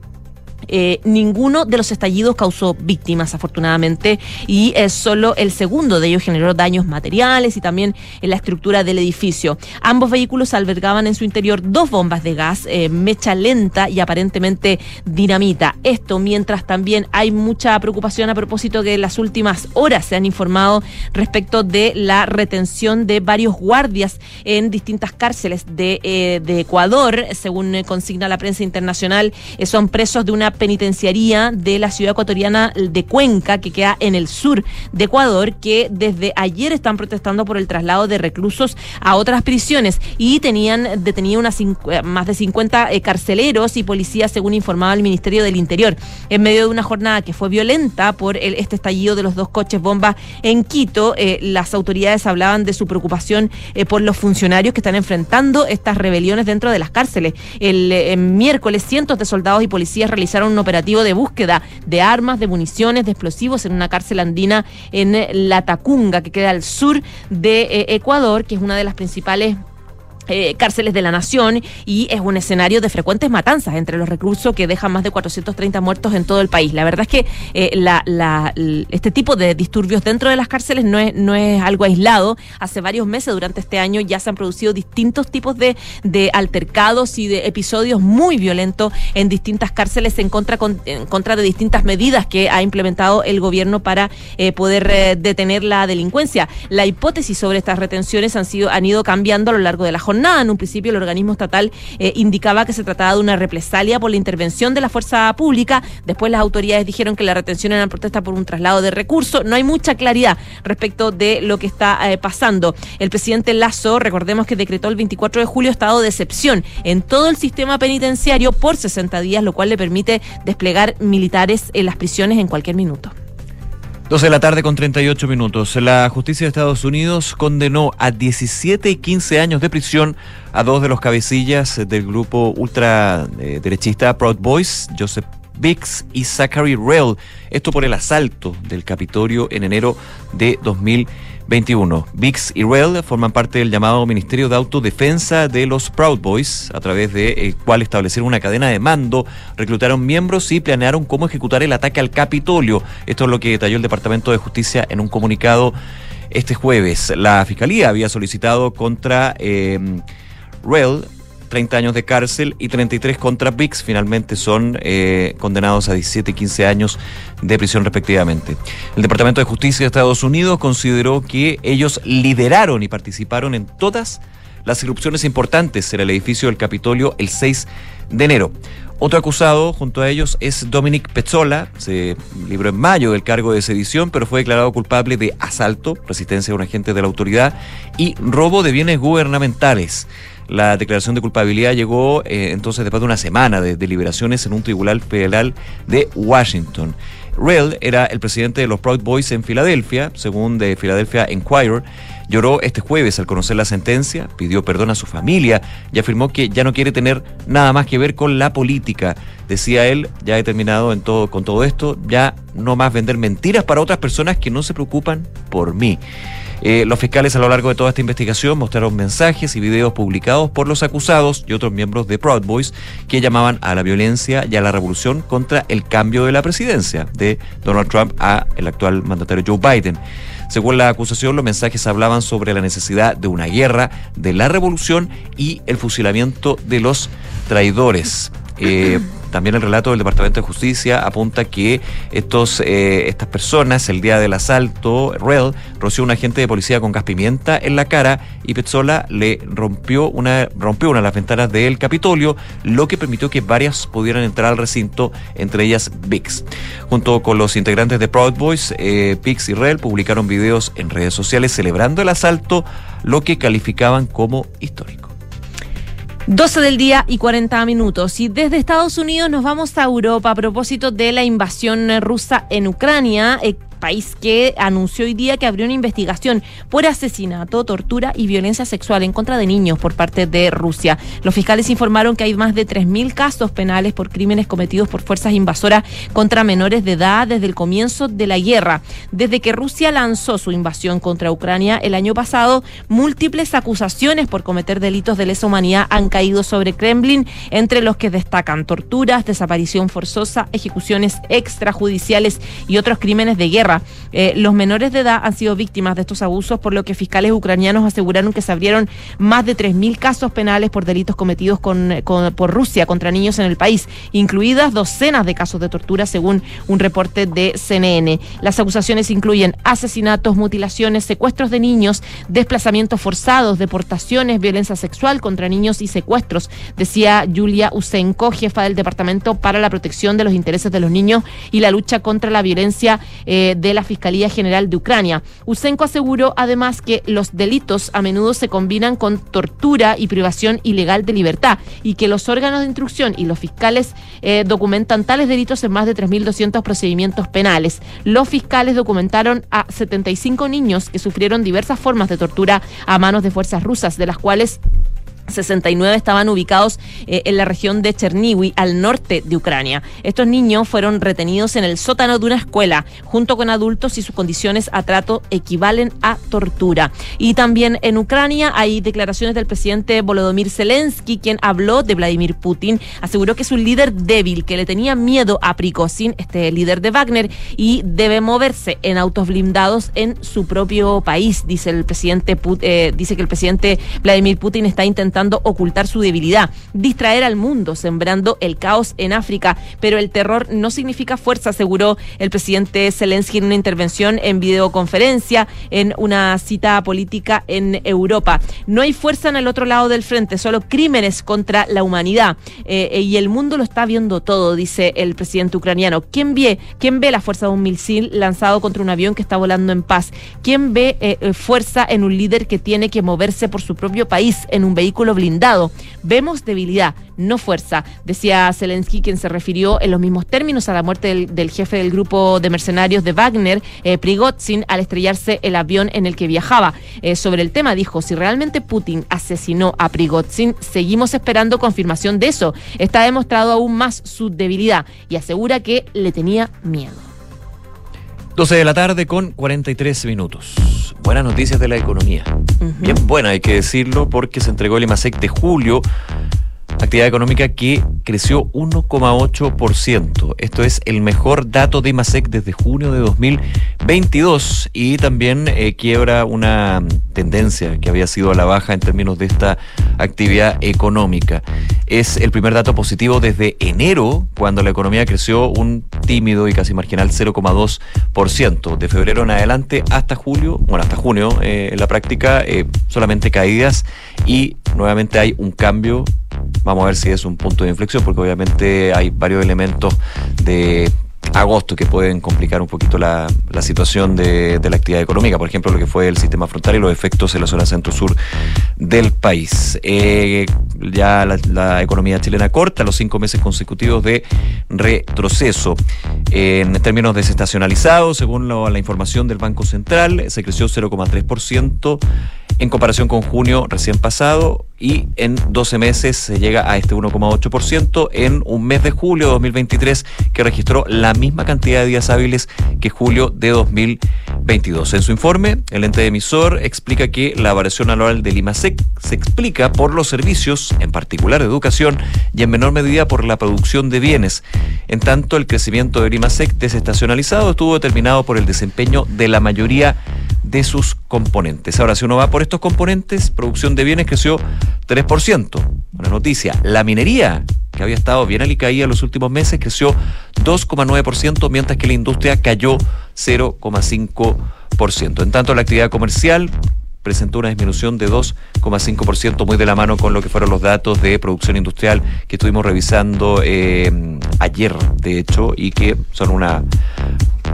Eh, ninguno de los estallidos causó víctimas, afortunadamente, y es solo el segundo de ellos generó daños materiales y también en la estructura del edificio. Ambos vehículos albergaban en su interior dos bombas de gas, eh, mecha lenta y aparentemente dinamita. Esto mientras también hay mucha preocupación a propósito que en las últimas horas se han informado respecto de la retención de varios guardias en distintas cárceles de, eh, Ecuador, según eh, consigna la prensa internacional, eh, son presos de una penitenciaría de la ciudad ecuatoriana de Cuenca, que queda en el sur de Ecuador, que desde ayer están protestando por el traslado de reclusos a otras prisiones y tenían detenido unas eh, más de 50 eh, carceleros y policías, según informaba el Ministerio del Interior, en medio de una jornada que fue violenta por el- este estallido de los dos coches bomba en Quito. eh, las autoridades hablaban de su preocupación por los funcionarios que están enfrentando estas rebeliones dentro de las cárceles. El miércoles cientos de soldados y policías realizaron un operativo de búsqueda de armas, de municiones, de explosivos en una cárcel andina en La Tacunga, que queda al sur de eh, Ecuador, que es una de las principales eh, cárceles de la nación y es un escenario de frecuentes matanzas entre los reclusos que dejan más de 430 muertos en todo el país. La verdad es que eh, este tipo de disturbios dentro de las cárceles no es, no es algo aislado. Hace varios meses durante este año ya se han producido distintos tipos de, altercados y de episodios muy violentos en distintas cárceles en contra, con- en contra de distintas medidas que ha implementado el gobierno para eh, poder detener la delincuencia. La hipótesis sobre estas retenciones han, sido, han ido cambiando a lo largo de la jornada. En un principio el organismo estatal eh, indicaba que se trataba de una represalia por la intervención de la fuerza pública. Después las autoridades dijeron que la retención era protesta por un traslado de recursos. No hay mucha claridad respecto de lo que está eh, pasando. El presidente Lazo, recordemos que decretó el 24 de julio estado de excepción en todo el sistema penitenciario por 60 días, lo cual le permite desplegar militares en las prisiones en cualquier minuto. 12 de la tarde con 38 minutos. La justicia de Estados Unidos condenó a 17 y 15 años de prisión a dos de los cabecillas del grupo ultraderechista Proud Boys, Joseph Biggs y Zachary Rail. Esto por el asalto del Capitolio en enero de 2021. Biggs y Rail forman parte del llamado Ministerio de Autodefensa de los Proud Boys, a través del de, cual establecieron una cadena de mando, reclutaron miembros y planearon cómo ejecutar el ataque al Capitolio. Esto es lo que detalló el Departamento de Justicia en un comunicado este jueves. La Fiscalía había solicitado contra eh, Rail 30 años de cárcel y 33 contra Biggs. Finalmente son eh, condenados a 17 y 15 años de prisión respectivamente. El Departamento de Justicia de Estados Unidos consideró que ellos lideraron y participaron en todas las irrupciones importantes en el edificio del Capitolio el 6 de enero. Otro acusado junto a ellos es Dominic Pezzola, se libró en mayo del cargo de sedición, pero fue declarado culpable de asalto, resistencia a un agente de la autoridad y robo de bienes gubernamentales. La declaración de culpabilidad llegó eh, entonces después de una semana de deliberaciones en un tribunal federal de Washington. Rell era el presidente de los Proud Boys en Filadelfia, según de Philadelphia Inquirer. Lloró este jueves al conocer la sentencia, pidió perdón a su familia y afirmó que ya no quiere tener nada más que ver con la política. Decía él, ya he terminado en todo, con todo esto, ya no más vender mentiras para otras personas que no se preocupan por mí. Eh, los fiscales a lo largo de toda esta investigación mostraron mensajes y videos publicados por los acusados y otros miembros de Proud Boys que llamaban a la violencia y a la revolución contra el cambio de la presidencia de Donald Trump a el actual mandatario Joe Biden. Según la acusación, los mensajes hablaban sobre la necesidad de una guerra, de la revolución y el fusilamiento de los traidores. Eh, también el relato del Departamento de Justicia apunta que estos, eh, estas personas, el día del asalto, Rell roció a un agente de policía con gas pimienta en la cara y Pezzola le rompió una, rompió una de las ventanas del Capitolio, lo que permitió que varias pudieran entrar al recinto, entre ellas Vix. Junto con los integrantes de Proud Boys, eh, y Rell publicaron videos en redes sociales celebrando el asalto, lo que calificaban como histórico. 12 del día y 40 minutos. Y desde Estados Unidos nos vamos a Europa a propósito de la invasión rusa en Ucrania. Eh, país que anunció hoy día que abrió una investigación por asesinato, tortura y violencia sexual en contra de niños por parte de Rusia. Los fiscales informaron que hay más de 3.000 casos penales por crímenes cometidos por fuerzas invasoras contra menores de edad desde el comienzo de la guerra. Desde que Rusia lanzó su invasión contra Ucrania el año pasado, múltiples acusaciones por cometer delitos de lesa humanidad han caído sobre Kremlin, entre los que destacan torturas, desaparición forzosa, ejecuciones extrajudiciales y otros crímenes de guerra eh, los menores de edad han sido víctimas de estos abusos, por lo que fiscales ucranianos aseguraron que se abrieron más de 3.000 casos penales por delitos cometidos por Rusia contra niños en el país, incluidas docenas de casos de tortura, según un reporte de CNN. Las acusaciones incluyen asesinatos, mutilaciones, secuestros de niños, desplazamientos forzados, deportaciones, violencia sexual contra niños y secuestros, decía Julia Usenko, jefa del Departamento para la Protección de los Intereses de los Niños y la lucha contra la violencia eh, de la Fiscalía General de Ucrania. Usenko aseguró además que los delitos a menudo se combinan con tortura y privación ilegal de libertad y que los órganos de instrucción y los fiscales eh, documentan tales delitos en más de 3.200 procedimientos penales. Los fiscales documentaron a 75 niños que sufrieron diversas formas de tortura a manos de fuerzas rusas, de las cuales 69 estaban ubicados eh, en la región de Chernihiv, al norte de Ucrania. Estos niños fueron retenidos en el sótano de una escuela, junto con adultos y sus condiciones a trato equivalen a tortura. Y también en Ucrania hay declaraciones del presidente Volodymyr Zelensky, quien habló de Vladimir Putin, aseguró que es un líder débil, que le tenía miedo a Prigozhin, este líder de Wagner, y debe moverse en autos blindados en su propio país, dice el presidente, eh, dice que el presidente Vladimir Putin está intentando ocultar su debilidad, distraer al mundo, sembrando el caos en África. Pero el terror no significa fuerza, aseguró el presidente Zelensky en una intervención en videoconferencia en una cita política en Europa. No hay fuerza en el otro lado del frente, solo crímenes contra la humanidad. Eh, y el mundo lo está viendo todo, dice el presidente ucraniano. ¿Quién ve, quién ve la fuerza de un misil lanzado contra un avión que está volando en paz? ¿Quién ve eh, eh, fuerza en un líder que tiene que moverse por su propio país en un vehículo blindado. Vemos debilidad, no fuerza, decía Zelensky, quien se refirió en los mismos términos a la muerte del, jefe del grupo de mercenarios de Wagner, eh, Prigozhin, al estrellarse el avión en el que viajaba. Eh, sobre el tema dijo, si realmente Putin asesinó a Prigozhin, seguimos esperando confirmación de eso. Está demostrado aún más su debilidad y asegura que le tenía miedo. 12 de la tarde con 43 minutos. Buenas noticias de la economía. Bien buena, hay que decirlo, porque se entregó el IMASEC de julio actividad económica que creció 1,8%. Esto es el mejor dato de IMASEC desde junio de 2022 y también eh, quiebra una tendencia que había sido a la baja en términos de esta actividad económica. Es el primer dato positivo desde enero, cuando la economía creció un tímido y casi marginal 0,2%. De febrero en adelante hasta julio, bueno, hasta junio, eh, en la práctica, eh, solamente caídas y nuevamente hay un cambio. Vamos a ver si es un punto de inflexión, porque obviamente hay varios elementos de agosto que pueden complicar un poquito la, situación de, de, la actividad económica, por ejemplo, lo que fue el sistema frontal y los efectos en la zona centro-sur del país. Eh, ya la, economía chilena corta los cinco meses consecutivos de retroceso. En términos desestacionalizados, según la información del Banco Central, se creció 0,3% en comparación con junio recién pasado y en 12 meses se llega a este 1,8% en un mes de julio de 2023 que registró la misma cantidad de días hábiles que julio de 2022. En su informe, el ente emisor explica que la variación anual del IMASEC se explica por los servicios, en particular educación, y en menor medida por la producción de bienes. En tanto, el crecimiento del IMASEC desestacionalizado estuvo determinado por el desempeño de la mayoría de sus componentes. Ahora, si uno va por estos componentes, producción de bienes creció 3%. Una noticia, la minería, que había estado bien alicaída en los últimos meses, creció 2,9%, mientras que la industria cayó 0,5%. En tanto, la actividad comercial presentó una disminución de 2,5%, muy de la mano con lo que fueron los datos de producción industrial que estuvimos revisando eh, ayer, de hecho, y que son una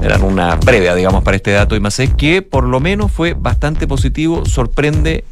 eran una previa, digamos, para este dato y más es que por lo menos fue bastante positivo, sorprende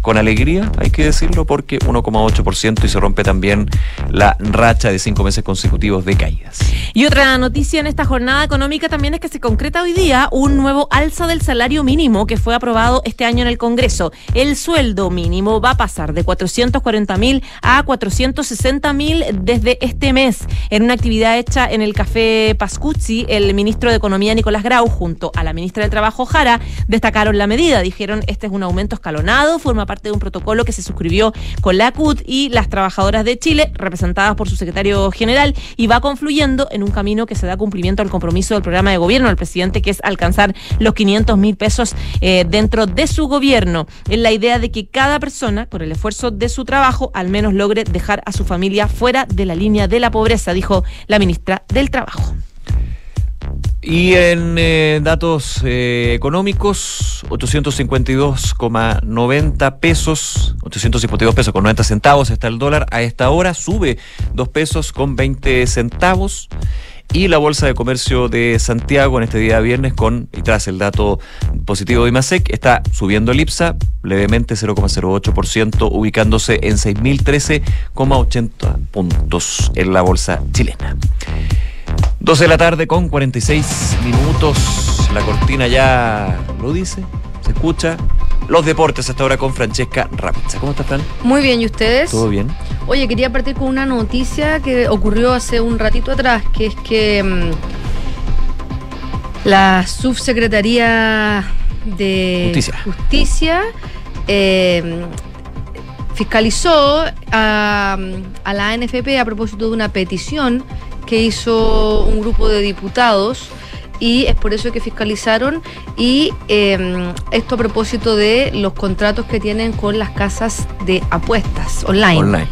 con alegría, hay que decirlo, porque 1,8% y se rompe también la racha de cinco meses consecutivos de caídas. Y otra noticia en esta jornada económica también es que se concreta hoy día un nuevo alza del salario mínimo que fue aprobado este año en el Congreso. El sueldo mínimo va a pasar de 440 mil a 460 mil desde este mes. En una actividad hecha en el Café Pascuzzi, el ministro de Economía Nicolás Grau junto a la ministra del Trabajo Jara destacaron la medida. Dijeron este es un aumento escalonado, forma parte de un protocolo que se suscribió con la CUT y las trabajadoras de Chile, representadas por su secretario general, y va confluyendo en un camino que se da cumplimiento al compromiso del programa de gobierno del presidente, que es alcanzar los 500 mil pesos eh, dentro de su gobierno. Es la idea de que cada persona, con el esfuerzo de su trabajo, al menos logre dejar a su familia fuera de la línea de la pobreza, dijo la ministra del Trabajo. Y en eh, datos eh, económicos, 852,90 pesos, 852 pesos con 90 centavos está el dólar. A esta hora sube 2 pesos con 20 centavos. Y la Bolsa de Comercio de Santiago en este día viernes, con y tras el dato positivo de IMASEC, está subiendo el IPSA levemente 0,08%, ubicándose en 6.013,80 puntos en la bolsa chilena. 12 de la tarde con 46 minutos. La cortina ya lo dice, se escucha. Los deportes hasta ahora con Francesca Rapizza. ¿Cómo estás, Fran? Muy bien, ¿y ustedes? Todo bien. Oye, quería partir con una noticia que ocurrió hace un ratito atrás, que es que mmm, la subsecretaría de Justicia, Justicia eh, fiscalizó a, a la ANFP a propósito de una petición que hizo un grupo de diputados y es por eso que fiscalizaron y eh, esto a propósito de los contratos que tienen con las casas de apuestas online. Online.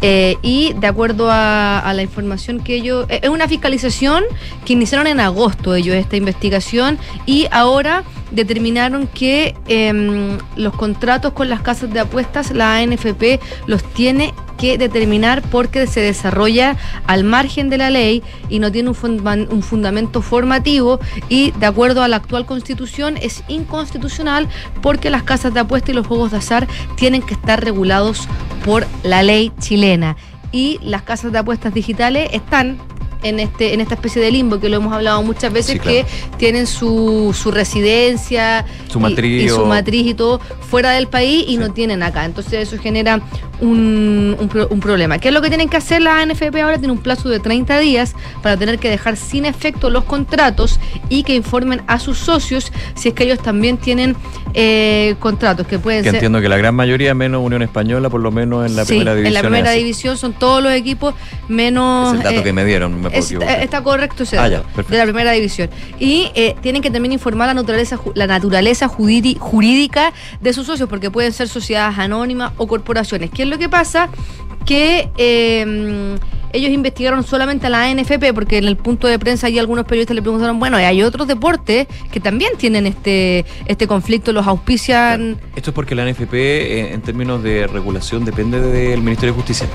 Eh, y de acuerdo a, la información que ellos... Eh, Es una fiscalización que iniciaron en agosto ellos esta investigación y ahora determinaron que eh, los contratos con las casas de apuestas, la ANFP los tiene que determinar porque se desarrolla al margen de la ley y no tiene un, un, fundamento formativo y de acuerdo a la actual constitución es inconstitucional porque las casas de apuesta y los juegos de azar tienen que estar regulados por la ley chilena y las casas de apuestas digitales están en este en esta especie de limbo que lo hemos hablado muchas veces sí, claro. que tienen su, su residencia su matriz y, su matriz y todo fuera del país y sí. no tienen acá entonces eso genera un, un pro- un problema. ¿Qué es lo que tienen que hacer la ANFP ahora? Tiene un plazo de 30 días para tener que dejar sin efecto los contratos y que informen a sus socios si es que ellos también tienen eh, contratos que pueden Que ser... entiendo que la gran mayoría, menos Unión Española, por lo menos en la Sí, primera división. en la primera división son todos los equipos menos... Es el dato eh, que me dieron, me puedo es- equivocar. está correcto ese Ah, dato, de la primera división. Y eh, tienen que también informar la naturaleza, la naturaleza jurídica de sus socios, porque pueden ser sociedades anónimas o corporaciones. ¿Qué es lo que pasa? Que eh, ellos investigaron solamente a la ANFP, porque en el punto de prensa y algunos periodistas le preguntaron, bueno, hay otros deportes que también tienen este, este conflicto, los auspician. Esto es porque la NFP, eh, en términos de regulación, depende del Ministerio de Justicia.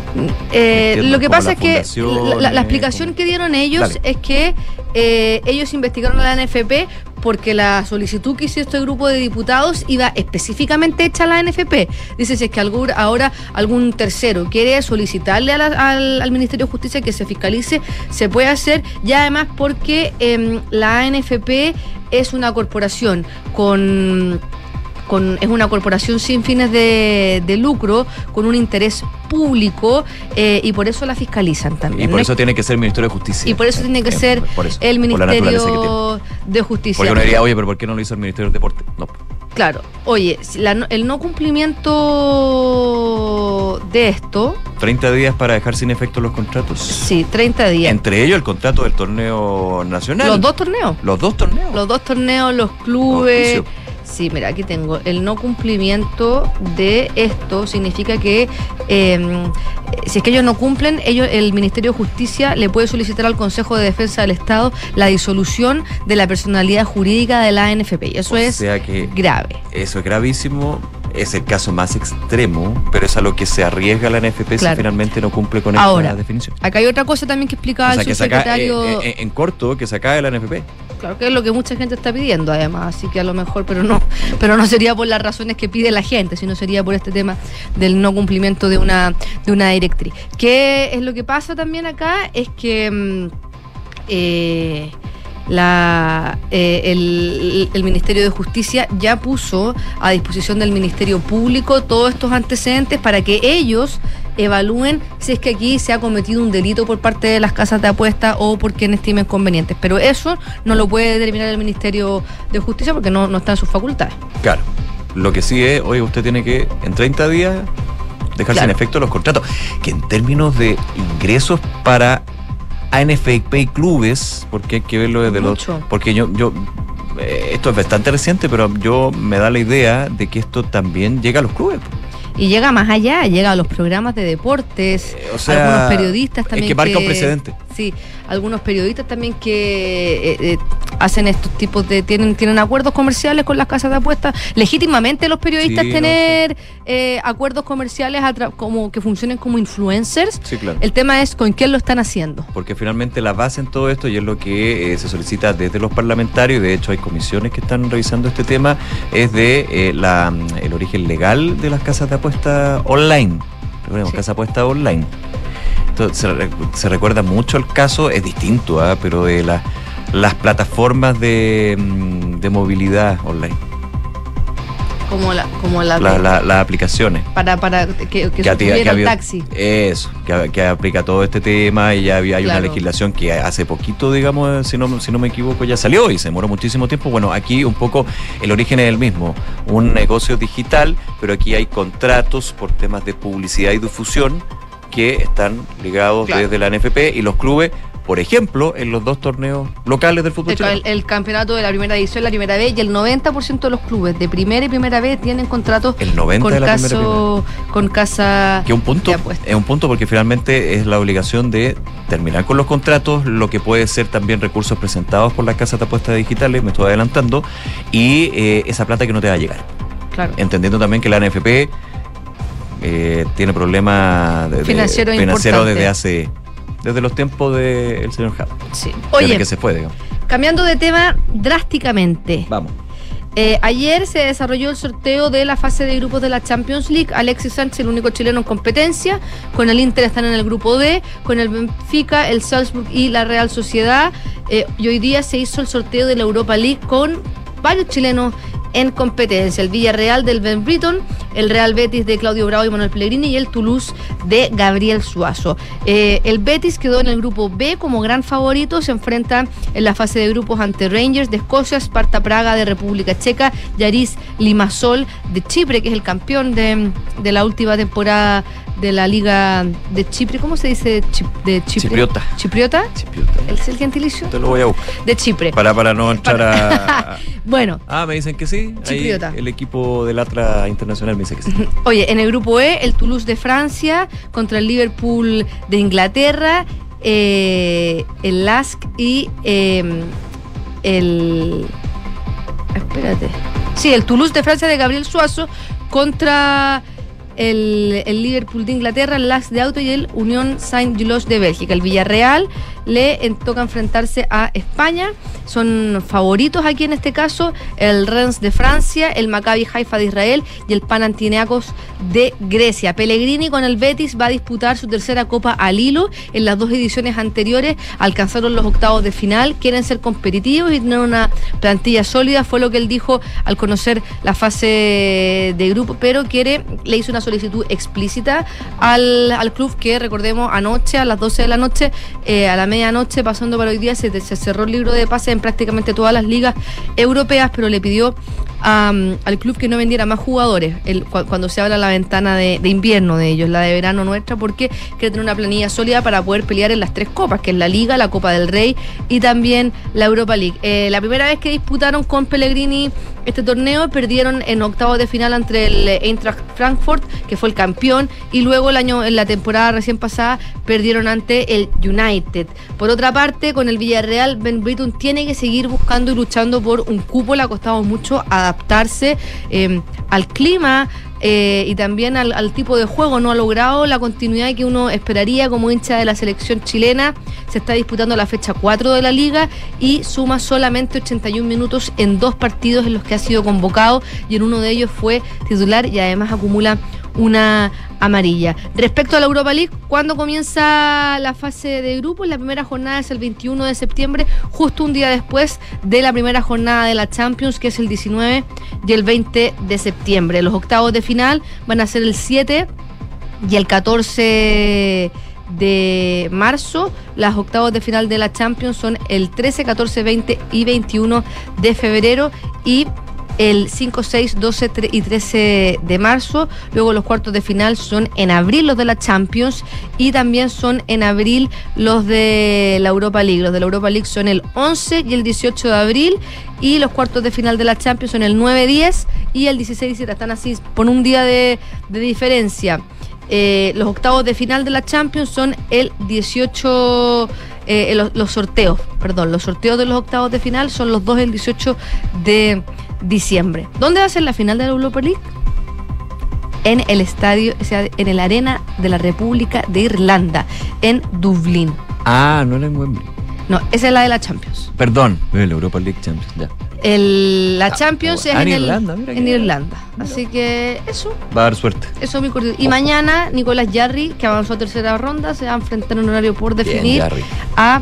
Eh, Entiendo, lo que pasa es que la, fundaciones, la- la explicación que dieron ellos Dale. es que eh, ellos investigaron a la NFP porque la solicitud que hizo este grupo de diputados iba específicamente hecha a la NFP. Dice, si es que algún- ahora algún tercero quiere solicitarle al Ministerio de Justicia que se fiscalice, se puede hacer, y además porque em, la ANFP es una corporación con con, es una corporación sin fines de, de lucro, con un interés público, eh, y por eso la fiscalizan también. Y por ¿no? eso tiene que ser el Ministerio de Justicia. Y por eso tiene que Eh, ser eso, el Ministerio de Justicia. Porque uno diría, oye, pero ¿por qué no lo hizo el Ministerio del Deporte? No. Claro, oye, la el no cumplimiento de esto, 30 días para dejar sin efecto los contratos. sí, 30 días. Entre ellos el contrato del torneo nacional. Los dos torneos. Los dos torneos. Los dos torneos, los clubes. Auspicio. Sí, mira, aquí tengo. El no cumplimiento de esto significa que eh, si es que ellos no cumplen, ellos, el Ministerio de Justicia le puede solicitar al Consejo de Defensa del Estado la disolución de la personalidad jurídica de la ANFP. Y eso o es sea que grave. eso es gravísimo. Es el caso más extremo, pero es a lo que se arriesga la NFP Claro. si finalmente no cumple con Ahora, esta definición. Acá hay otra cosa también que explicaba O sea, el saca, eh, eh, en corto, que se acabe la NFP. Claro que es lo que mucha gente está pidiendo, además, así que a lo mejor, pero no, pero no sería por las razones que pide la gente, sino sería por este tema del no cumplimiento de una, de una directriz. ¿Qué es lo que pasa también acá? Es que mm, eh, la, eh, el, el Ministerio de Justicia ya puso a disposición del Ministerio Público todos estos antecedentes para que ellos evalúen si es que aquí se ha cometido un delito por parte de las casas de apuesta o por quienes estimen convenientes. Pero eso no lo puede determinar el Ministerio de Justicia porque no, no está en sus facultades. Claro. Lo que sí es, oye, usted tiene que en 30 días dejar sin Claro. efecto los contratos. Que en términos de ingresos para ANFP y clubes, porque hay que verlo desde Mucho. los. Porque yo, yo eh, esto es bastante reciente, pero yo me da la idea de que esto también llega a los clubes. Y llega más allá, llega a los programas de deportes, o sea, algunos periodistas es también. que marca un precedente. Sí, algunos periodistas también que eh, eh, hacen estos tipos de. tienen tienen acuerdos comerciales con las casas de apuestas. Legítimamente los periodistas Sí, no, tener eh, acuerdos comerciales a como que funcionen como influencers. Sí, claro. El tema es con quién lo están haciendo. Porque finalmente la base en todo esto, y es lo que eh, se solicita desde los parlamentarios, y de hecho hay comisiones que están revisando este tema, es de eh, la, el origen legal de las casas de apuesta online. Recordemos, casa de apuesta online. Se, re- se recuerda mucho el caso, es distinto, ¿ah? pero de la- las plataformas de, mm, de movilidad online, Como la, como la, la- la- las aplicaciones. para, para que, que, que taxi. Eso, que, que aplica todo este tema y ya había, hay una legislación que hace poquito, digamos, si no, si no me equivoco, ya salió y se demoró muchísimo tiempo. Bueno, aquí un poco el origen es el mismo, un negocio digital, pero aquí hay contratos por temas de publicidad y difusión que están ligados Claro. desde la NFP y los clubes, por ejemplo, en los dos torneos locales del fútbol El, chileno. el- el campeonato de la primera división, la primera vez, y el 90% de los clubes de primera y primera vez tienen contratos El 90 con, de la caso, con casa Que un punto, es un punto porque finalmente es la obligación de terminar con los contratos, lo que puede ser también recursos presentados por las casas de apuestas digitales, me estoy adelantando, y eh, esa plata que no te va a llegar. Claro. Entendiendo también que la NFP eh, tiene problemas de- de- Financiero financieros importante. desde hace desde los tiempos del señor Hub. Sí. Desde Oye, que se fue, digamos. cambiando de tema drásticamente. Vamos. Eh, ayer se desarrolló el sorteo de la fase de grupos de la Champions League. Alexis Sánchez, el único chileno en competencia. Con el Inter están en el grupo D. Con el Benfica, el Salzburg y la Real Sociedad. Eh, y hoy día se hizo el sorteo de la Europa League con varios chilenos en competencia. El Villarreal del Ben Britton, el Real Betis de Claudio Bravo y Manuel Pellegrini y el Toulouse de Gabriel Suazo. Eh, el Betis quedó en el grupo B como gran favorito, se enfrenta en la fase de grupos ante Rangers de Escocia, Sparta Praga de República Checa, Yaris Limassol de Chipre, que es el campeón de, de la última temporada de la Liga de Chipre. ¿Cómo se dice Chip- de Chipre? Chipriota. ¿Chipriota? Chipriota. ¿Es el gentilicio? Te lo voy a buscar. De Chipre. Para, para no entrar a. Bueno, Ah, me dicen que sí. Ahí Chipriota. el equipo del Atlas Internacional me dice que sí. Oye, en el grupo E, el Toulouse de Francia contra el Liverpool de Inglaterra, eh, el LASK y eh, el. Espérate. Sí, el Toulouse de Francia de Gabriel Suazo contra el, Liverpool de Inglaterra, el LASK de Auto y el Unión Saint-Gilloise de Bélgica. El Villarreal le toca enfrentarse a España. Son favoritos aquí en este caso el Rennes de Francia, el Maccabi Haifa de Israel y el Panathinaikos de Grecia. Pellegrini con el Betis va a disputar su tercera Copa al hilo. En las dos ediciones anteriores alcanzaron los octavos de final, quieren ser competitivos y tener una plantilla sólida, fue lo que él dijo al conocer la fase de grupo, pero quiere, le hizo una solicitud explícita al, al club que recordemos anoche a las 12 de la noche, eh, a la medianoche, pasando para hoy día, se, se cerró el libro de pases en prácticamente todas las ligas europeas, pero le pidió al club que no vendiera más jugadores el- cu- cuando se habla la ventana de, invierno de ellos, la de verano nuestra, porque quiere tener una planilla sólida para poder pelear en las tres copas, que es la Liga, la Copa del Rey y también la Europa League. Eh, la primera vez que disputaron con Pellegrini este torneo, perdieron en octavos de final entre el Eintracht Frankfurt, que fue el campeón, y luego el año, en la temporada recién pasada, perdieron ante el United. Por otra parte, con el Villarreal, Ben Britton tiene que seguir buscando y luchando por un cupo, le ha costado mucho adaptarse eh, al clima. eh, y también al, al tipo de juego no ha logrado la continuidad que uno esperaría como hincha de la selección chilena. Se está disputando la fecha 4 de la liga y suma solamente 81 minutos en dos partidos en los que ha sido convocado y en uno de ellos fue titular y además acumula una amarilla. Respecto a la Europa League, ¿cuándo comienza la fase de grupos? La primera jornada es el 21 de septiembre, justo un día después de la primera jornada de la Champions, que es el 19 y el 20 de septiembre. Los octavos de final van a ser el 7 y el 14 de marzo. Las octavos de final de la Champions son el 13, 14, 20 y 21 de febrero y el 5, 6, 12 tre- y 13 de marzo. Luego los cuartos de final son en abril los de la Champions y también son en abril los de la Europa League. Los de la Europa League son el 11 y el 18 de abril y los cuartos de final de la Champions son el 9, 10 y el 16, 17. Están así por un día de, de diferencia. Eh, los octavos de final de la Champions son el 18, eh, los, los sorteos, perdón, los sorteos de los octavos de final son los dos el 18 de diciembre. ¿Dónde va a ser la final de la Europa League? En el estadio, o sea, en el Arena de la República de Irlanda, en Dublín. Ah, no era en Wembley. No, esa es la de la Champions. Perdón, el Europa League Champions, ya. El, la Champions es ah, en en, el- Irlanda, mira en Irlanda. Así que eso, Va a dar suerte. eso es muy cortito. Y mañana Nicolás Yarri, que avanzó a tercera ronda, se va a enfrentar en un horario por Bien, definir Jarry. a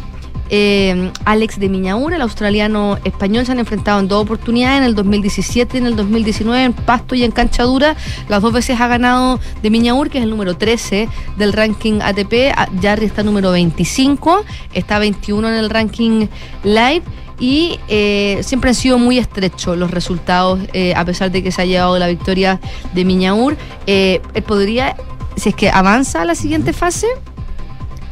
eh, Alex de Miñaura, el australiano español. Se han enfrentado en dos oportunidades, en el 2017 y en el 2019, en pasto y en cancha dura. Las dos veces ha ganado de Miñaur, que es el número 13 del ranking ATP. A- Jarry está número 25, está 21 en el ranking live. Y eh, siempre han sido muy estrechos los resultados, eh, a pesar de que se ha llevado la victoria de Miñaur. Podría, si es que avanza a la siguiente fase,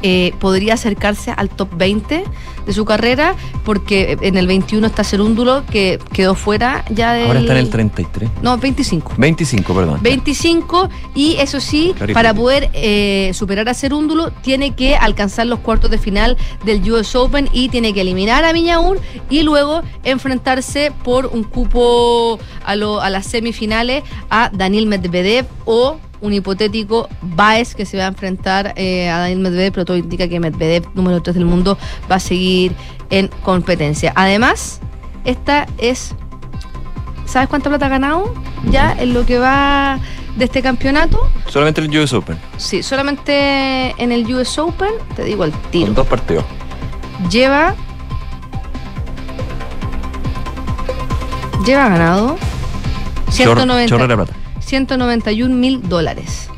eh, podría acercarse al top 20 de su carrera, porque en el 21 está Cerúndulo, que quedó fuera ya del... Ahora está en el 33. No, 25. 25, perdón. 25 y eso sí, para poder eh, superar a Cerúndulo tiene que alcanzar los cuartos de final del US Open y tiene que eliminar a Miñaur y luego enfrentarse por un cupo a, lo- a las semifinales a Daniel Medvedev o un hipotético Baez que se va a enfrentar eh, a Daniel Medvedev, pero todo indica que Medvedev, número 3 del mundo, va a seguir en competencia. Además, esta es ¿Sabes cuánta plata ha ganado? Ya en lo que va de este campeonato. Solamente el US Open. Sí, solamente en el US Open, te digo el tiro. Con dos partidos. Lleva. Lleva ganado Chorro, 190 chorro de plata. 191 mil dólares.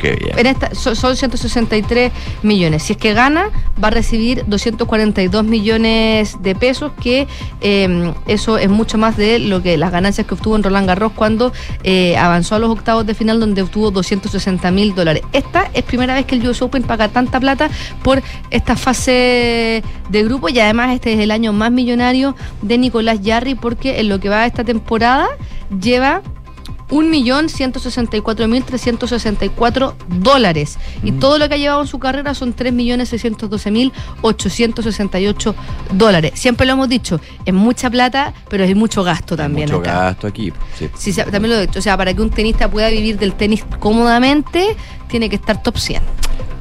Qué bien. En esta, so- son 163 millones. Si es que gana, va a recibir 242 millones de pesos, que eh, eso es mucho más de lo que las ganancias que obtuvo en Roland Garros cuando eh, avanzó a los octavos de final, donde obtuvo 260 mil dólares. Esta es primera vez que el US Open paga tanta plata por esta fase de grupo y además este es el año más millonario de Nicolás Jarry porque en lo que va esta temporada lleva 1.164.364 dólares. Y Mm. todo lo que ha llevado en su carrera son 3.612.868 dólares. Siempre lo hemos dicho, es mucha plata, pero es mucho gasto también Mucho acá. gasto aquí. sí. Sí, también lo he dicho. O sea, para que un tenista pueda vivir del tenis cómodamente, tiene que estar top 100.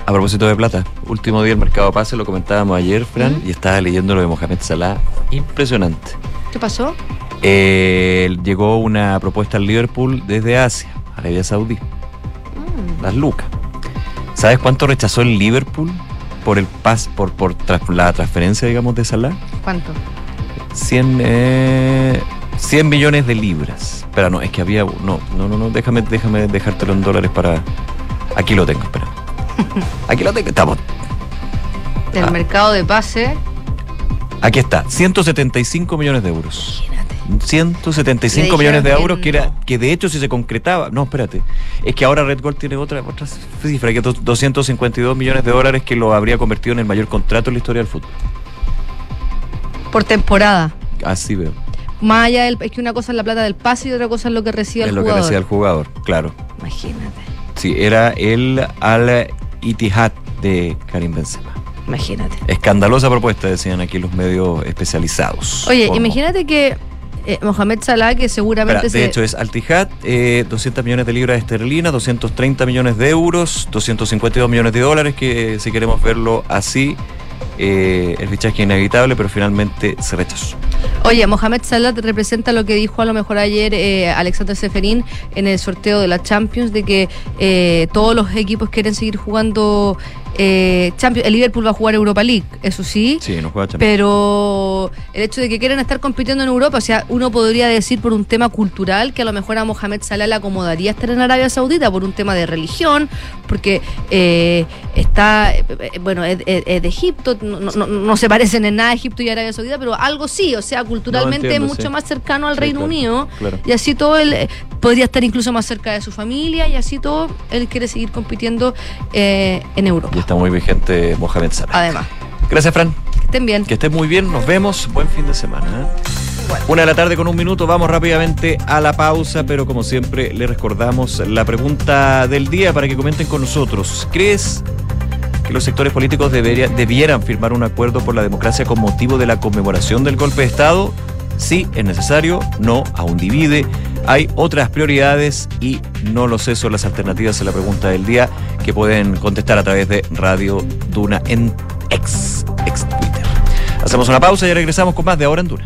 A propósito de plata, último día del mercado de pase, lo comentábamos ayer, Fran, y estaba leyendo lo de Mohamed Salah. Impresionante. ¿Qué pasó? Eh, llegó una propuesta al Liverpool desde Asia, Arabia Saudí. Mm. Las lucas. ¿Sabes cuánto rechazó el Liverpool por el pas, por, por tras- la transferencia, digamos, de Salah? ¿Cuánto? 100, eh, 100 millones de libras. Espera, no, es que había. No, no, no, no, déjame, déjame dejártelo en dólares para. Aquí lo tengo, espera. Aquí lo tengo, estamos. Del Ah. mercado de pase. Aquí está, 175 millones de euros. 175 Le millones de euros que que era que de hecho si se concretaba, no, espérate, es que ahora Red Gold tiene otra otra cifra, que es 252 millones de dólares que lo habría convertido en el mayor contrato en la historia del fútbol. Por temporada. Así veo. Más allá del. Es que una cosa es la plata del pase y otra cosa es lo que recibe Es el lo que jugador. decía el jugador, claro. Imagínate. Sí, era el Al Ittihad de Karim Benzema. Imagínate. Escandalosa propuesta, decían aquí los medios especializados. Oye, imagínate que eh, Mohamed Salah, que seguramente Espera, de se- hecho es Altijad, eh, 200 millones de libras esterlinas, 230 millones de euros, 252 millones de dólares, que si queremos verlo así, eh, el fichaje inevitable, pero finalmente se rechazó. Oye, Mohamed Salah representa lo que dijo a lo mejor ayer eh, Alexander Seferín en el sorteo de la Champions, de que eh, todos los equipos quieren seguir jugando eh, Champions. El Liverpool va a jugar Europa League, eso sí. Sí, no juega Champions. Pero el hecho de que quieren estar compitiendo en Europa, o sea, uno podría decir por un tema cultural que a lo mejor a Mohamed Salah le acomodaría estar en Arabia Saudita por un tema de religión, porque eh, está, eh, bueno, es, es- es de Egipto, no, no- no se parecen en nada Egipto y Arabia Saudita, pero algo sí, o sea, culturalmente entiendo, es mucho sí. más cercano al Sí, Reino claro, Unido claro. y así todo él podría estar incluso más cerca de su familia y así todo él quiere seguir compitiendo eh, en Europa. Está muy vigente Mohamed Salah. Además, Gracias, Fran. que estén bien. Que estés muy bien. Nos vemos. Buen fin de semana. ¿eh? Una de la tarde con un minuto. Vamos rápidamente a la pausa, pero como siempre, le recordamos la pregunta del día para que comenten con nosotros. ¿Crees que los sectores políticos debería- debieran firmar un acuerdo por la democracia con motivo de la conmemoración del golpe de Estado? Sí, es necesario. No, aún divide. Hay otras prioridades y no lo sé, son las alternativas a la pregunta del día que pueden contestar a través de Radio Duna en ex, ex Twitter. Hacemos una pausa y regresamos con más de Ahora en Duna.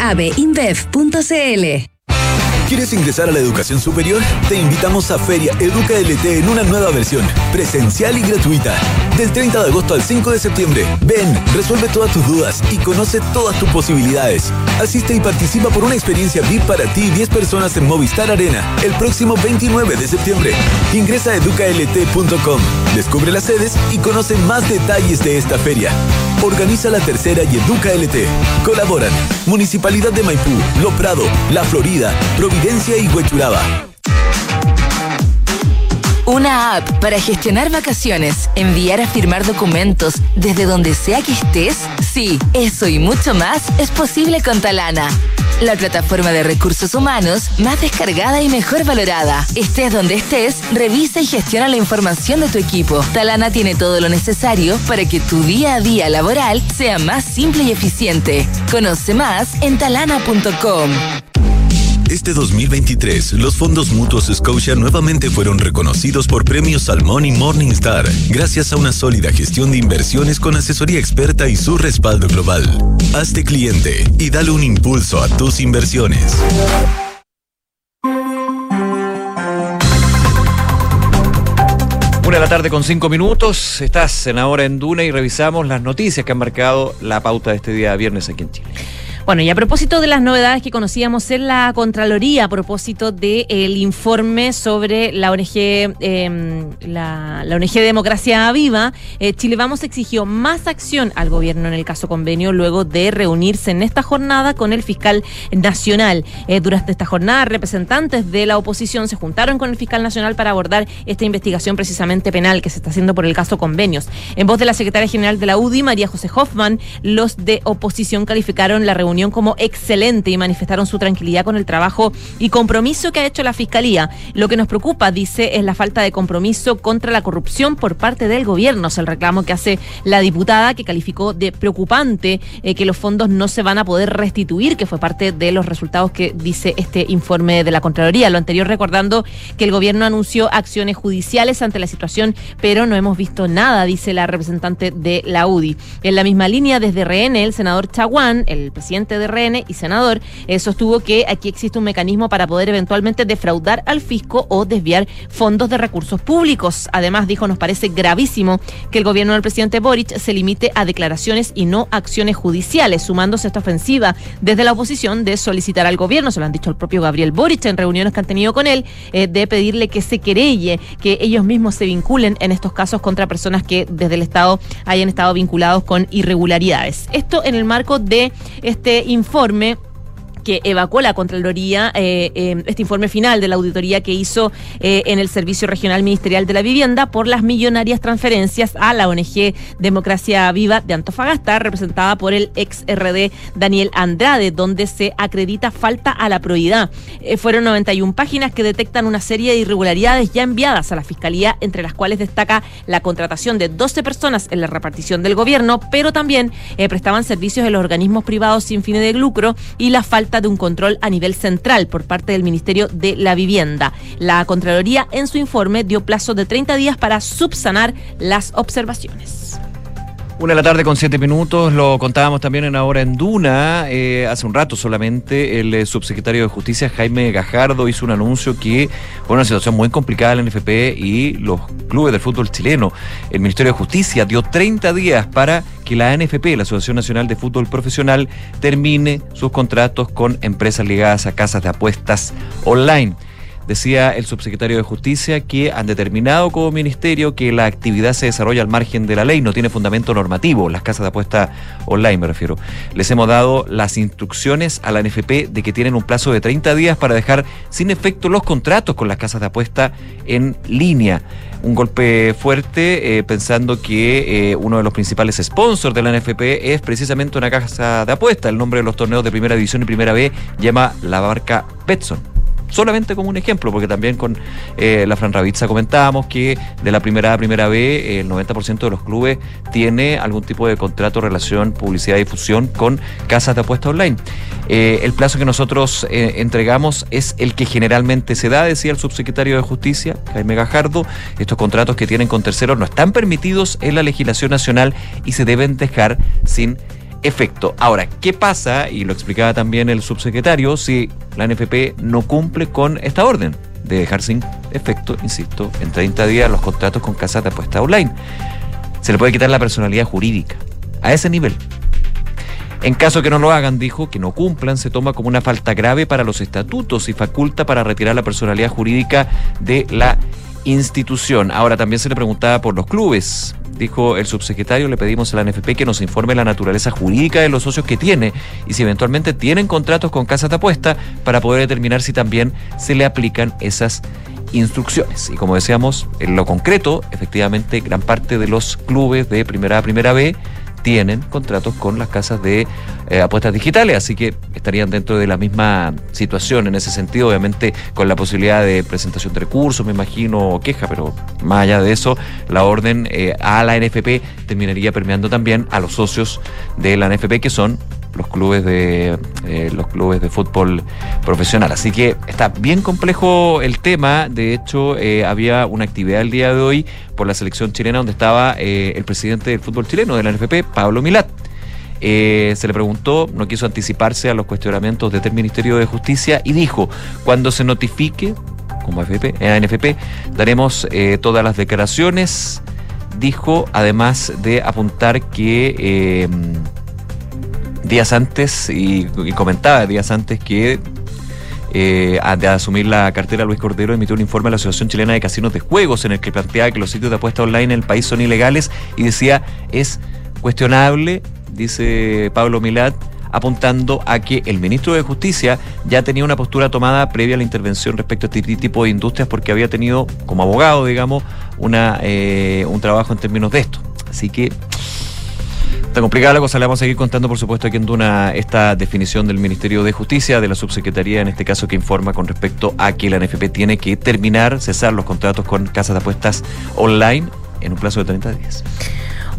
abinbev.cl. ¿Quieres ingresar a la educación superior? Te invitamos a Feria Educa LT en una nueva versión, presencial y gratuita. Del 30 de agosto al 5 de septiembre. Ven, resuelve todas tus dudas y conoce todas tus posibilidades. Asiste y participa por una experiencia VIP para ti y 10 personas en Movistar Arena el próximo 29 de septiembre. Ingresa a educalt.com, descubre las sedes y conoce más detalles de esta feria. Organiza la tercera y Educa LT. Colaboran Municipalidad de Maipú, Lo Prado, La Florida, Providencia y Huechuraba. Una app para gestionar vacaciones, enviar a firmar documentos desde donde sea que estés. Sí, eso y mucho más es posible con Talana. La plataforma de recursos humanos más descargada y mejor valorada. Estés donde estés, revisa y gestiona la información de tu equipo. Talana tiene todo lo necesario para que tu día a día laboral sea más simple y eficiente. Conoce más en talana.com. Este 2023, los fondos mutuos Scotia nuevamente fueron reconocidos por premios Salmón y Morningstar, gracias a una sólida gestión de inversiones con asesoría experta y su respaldo global. Hazte cliente y dale un impulso a tus inversiones. Una de la tarde con cinco minutos. Estás en Ahora en Duna y revisamos las noticias que han marcado la pauta de este día viernes aquí en Chile. Bueno, y a propósito de las novedades que conocíamos en la Contraloría, a propósito del informe sobre la ONG, la, la, ONG Democracia Viva, eh, Chile Vamos exigió más acción al gobierno en el caso convenio luego de reunirse en esta jornada con el fiscal nacional. Eh, durante esta jornada, representantes de la oposición se juntaron con el fiscal nacional para abordar esta investigación precisamente penal que se está haciendo por el caso convenios. En voz de la secretaria general de la UDI, María José Hoffman, los de oposición calificaron la reunión como excelente y manifestaron su tranquilidad con el trabajo y compromiso que ha hecho la Fiscalía. Lo que nos preocupa, dice, es la falta de compromiso contra la corrupción por parte del gobierno. Es el reclamo que hace la diputada, que calificó de preocupante eh, que los fondos no se van a poder restituir, que fue parte de los resultados que dice este informe de la Contraloría. Lo anterior recordando que el gobierno anunció acciones judiciales ante la situación, pero no hemos visto nada, dice la representante de la UDI. En la misma línea, desde RN, el senador Chaguán, el presidente de RN y senador, sostuvo que aquí existe un mecanismo para poder eventualmente defraudar al fisco o desviar fondos de recursos públicos. Además, dijo, nos parece gravísimo que el gobierno del presidente Boric se limite a declaraciones y no acciones judiciales, sumándose a esta ofensiva desde la oposición de solicitar al gobierno, se lo han dicho al propio Gabriel Boric en reuniones que han tenido con él, eh, de pedirle que se querelle, que ellos mismos se vinculen en estos casos contra personas que desde el Estado hayan estado vinculados con irregularidades. Esto en el marco de este informe que evacuó la Contraloría, eh, eh, este informe final de la auditoría que hizo eh, en el Servicio Regional Ministerial de la Vivienda por las millonarias transferencias a la ONG Democracia Viva de Antofagasta, representada por el ex RD Daniel Andrade, donde se acredita falta a la probidad. fueron 91 páginas que detectan una serie de irregularidades ya enviadas a la Fiscalía, entre las cuales destaca la contratación de 12 personas en la repartición del gobierno, pero también prestaban servicios en los organismos privados sin fines de lucro y la falta de un control a nivel central por parte del Ministerio de la Vivienda. La Contraloría en su informe dio plazo de 30 días para subsanar las observaciones. Una de la tarde con siete minutos, lo contábamos también en Ahora en Duna, eh, hace un rato solamente, el eh, subsecretario de Justicia, Jaime Gajardo, hizo un anuncio que fue una situación muy complicada en la NFP y los clubes del fútbol chileno. El Ministerio de Justicia dio 30 días para que la NFP, la Asociación Nacional de Fútbol Profesional, termine sus contratos con empresas ligadas a casas de apuestas online. Decía el subsecretario de Justicia que han determinado como ministerio que la actividad se desarrolla al margen de la ley, no tiene fundamento normativo, las casas de apuesta online me refiero. Les hemos dado las instrucciones a la NFP de que tienen un plazo de 30 días para dejar sin efecto los contratos con las casas de apuesta en línea. Un golpe fuerte eh, pensando que eh, uno de los principales sponsors de la NFP es precisamente una casa de apuesta. El nombre de los torneos de primera división y primera B llama la barca Betson solamente como un ejemplo, porque también con eh, la Fran Ravizza comentábamos que de la primera a primera B, el 90% de los clubes tiene algún tipo de contrato, relación, publicidad difusión con casas de apuesta online. Eh, el plazo que nosotros eh, entregamos es el que generalmente se da, decía el subsecretario de Justicia, Jaime Gajardo. Estos contratos que tienen con terceros no están permitidos en la legislación nacional y se deben dejar sin efecto. Ahora, ¿qué pasa? Y lo explicaba también el subsecretario, si la NFP no cumple con esta orden de dejar sin efecto, insisto, en 30 días los contratos con casas de apuesta online. Se le puede quitar la personalidad jurídica a ese nivel. En caso que no lo hagan, dijo, que no cumplan, se toma como una falta grave para los estatutos y faculta para retirar la personalidad jurídica de la institución. Ahora también se le preguntaba por los clubes dijo el subsecretario, le pedimos a la NFP que nos informe la naturaleza jurídica de los socios que tiene y si eventualmente tienen contratos con casas de apuesta para poder determinar si también se le aplican esas instrucciones. Y como decíamos, en lo concreto, efectivamente, gran parte de los clubes de primera a primera B tienen contratos con las casas de eh, apuestas digitales, así que estarían dentro de la misma situación en ese sentido, obviamente con la posibilidad de presentación de recursos, me imagino, o queja, pero más allá de eso, la orden eh, a la NFP terminaría permeando también a los socios de la NFP, que son los clubes de eh, los clubes de fútbol profesional. Así que está bien complejo el tema. De hecho, eh, había una actividad el día de hoy por la selección chilena donde estaba eh, el presidente del fútbol chileno de la NFP, Pablo Milat. se le preguntó, no quiso anticiparse a los cuestionamientos del Ministerio de Justicia y dijo, cuando se notifique, como FP, NFP, daremos todas las declaraciones. Dijo, además de apuntar que días antes, y, comentaba días antes que eh, de asumir la cartera, Luis Cordero emitió un informe a la Asociación Chilena de Casinos de Juegos en el que planteaba que los sitios de apuesta online en el país son ilegales y decía es cuestionable, dice Pablo Milat, apuntando a que el ministro de Justicia ya tenía una postura tomada previa a la intervención respecto a este tipo de industrias porque había tenido como abogado, digamos, una, eh, un trabajo en términos de esto. Así que Está complicada la cosa, le vamos a seguir contando, por supuesto, aquí en Duna esta definición del Ministerio de Justicia, de la subsecretaría, en este caso, que informa con respecto a que la NFP tiene que terminar, cesar los contratos con casas de apuestas online en un plazo de 30 días.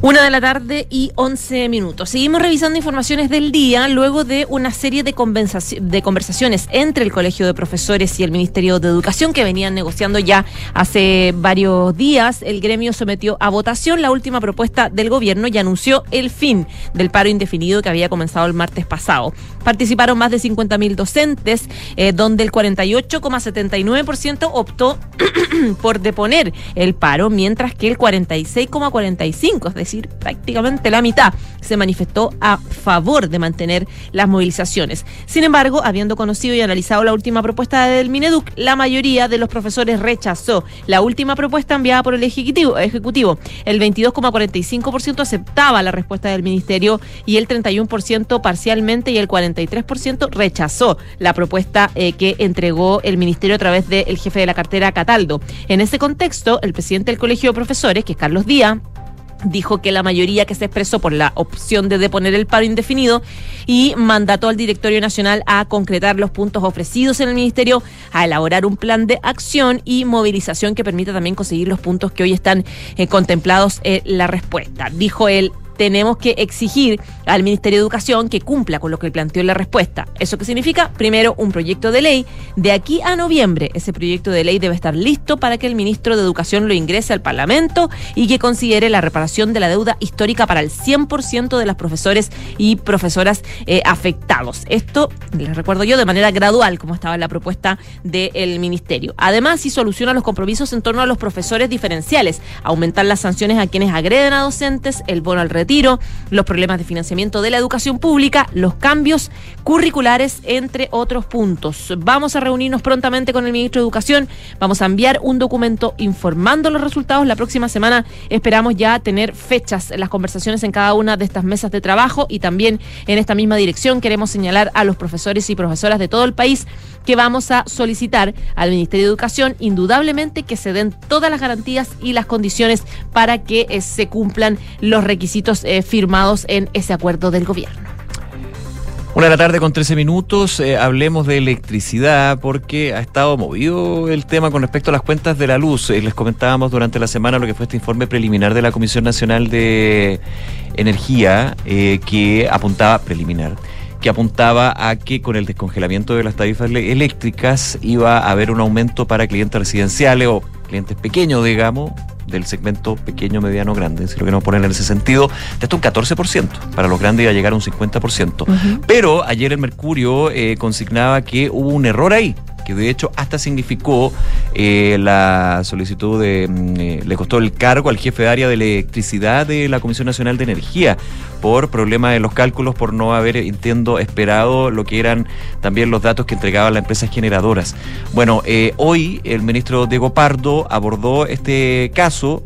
Una de la tarde y 11 minutos. Seguimos revisando informaciones del día luego de una serie de, conversaciones entre el Colegio de Profesores y el Ministerio de Educación que venían negociando ya hace varios días. El gremio sometió a votación la última propuesta del gobierno y anunció el fin del paro indefinido que había comenzado el martes pasado. Participaron más de 50.000 docentes, eh, donde el 48,79% optó por deponer el paro, mientras que el 46,45%, es decir, decir, prácticamente la mitad, se manifestó a favor de mantener las movilizaciones. Sin embargo, habiendo conocido y analizado la última propuesta del Mineduc, la mayoría de los profesores rechazó la última propuesta enviada por el Ejecutivo. El 22,45% aceptaba la respuesta del Ministerio y el 31% parcialmente y el 43% rechazó la propuesta eh, que entregó el Ministerio a través del jefe de la cartera, Cataldo. En ese contexto, el presidente del Colegio de Profesores, que es Carlos Díaz, dijo que la mayoría que se expresó por la opción de deponer el paro indefinido y mandató al Directorio Nacional a concretar los puntos ofrecidos en el Ministerio, a elaborar un plan de acción y movilización que permita también conseguir los puntos que hoy están eh, contemplados en la respuesta. Dijo él tenemos que exigir al Ministerio de Educación que cumpla con lo que planteó en la respuesta. ¿Eso qué significa? Primero, un proyecto de ley. De aquí a noviembre, ese proyecto de ley debe estar listo para que el ministro de Educación lo ingrese al Parlamento y que considere la reparación de la deuda histórica para el 100% de los profesores y profesoras eh, afectados. Esto, les recuerdo yo, de manera gradual, como estaba en la propuesta del ministerio. Además, si soluciona los compromisos en torno a los profesores diferenciales, aumentar las sanciones a quienes agreden a docentes, el bono al los problemas de financiamiento de la educación pública, los cambios curriculares, entre otros puntos. Vamos a reunirnos prontamente con el ministro de Educación, vamos a enviar un documento informando los resultados. La próxima semana esperamos ya tener fechas las conversaciones en cada una de estas mesas de trabajo y también en esta misma dirección queremos señalar a los profesores y profesoras de todo el país que vamos a solicitar al Ministerio de Educación indudablemente que se den todas las garantías y las condiciones para que eh, se cumplan los requisitos eh, firmados en ese acuerdo del gobierno. Una de la tarde con 13 minutos, eh, hablemos de electricidad porque ha estado movido el tema con respecto a las cuentas de la luz. Eh, les comentábamos durante la semana lo que fue este informe preliminar de la Comisión Nacional de Energía que apuntaba, preliminar, que apuntaba a que con el descongelamiento de las tarifas eléctricas iba a haber un aumento para clientes residenciales o clientes pequeños, digamos, del segmento pequeño, mediano, grande, si lo queremos poner en ese sentido, de hasta un 14%. Para los grandes iba a llegar a un 50%. Pero ayer el Mercurio eh, consignaba que hubo un error ahí que de hecho hasta significó eh, la solicitud de, mm, eh, le costó el cargo al jefe de área de electricidad de la Comisión Nacional de Energía por problemas en los cálculos, por no haber, entiendo, esperado lo que eran también los datos que entregaban las empresas generadoras. Bueno, eh, hoy el ministro Diego Pardo abordó este caso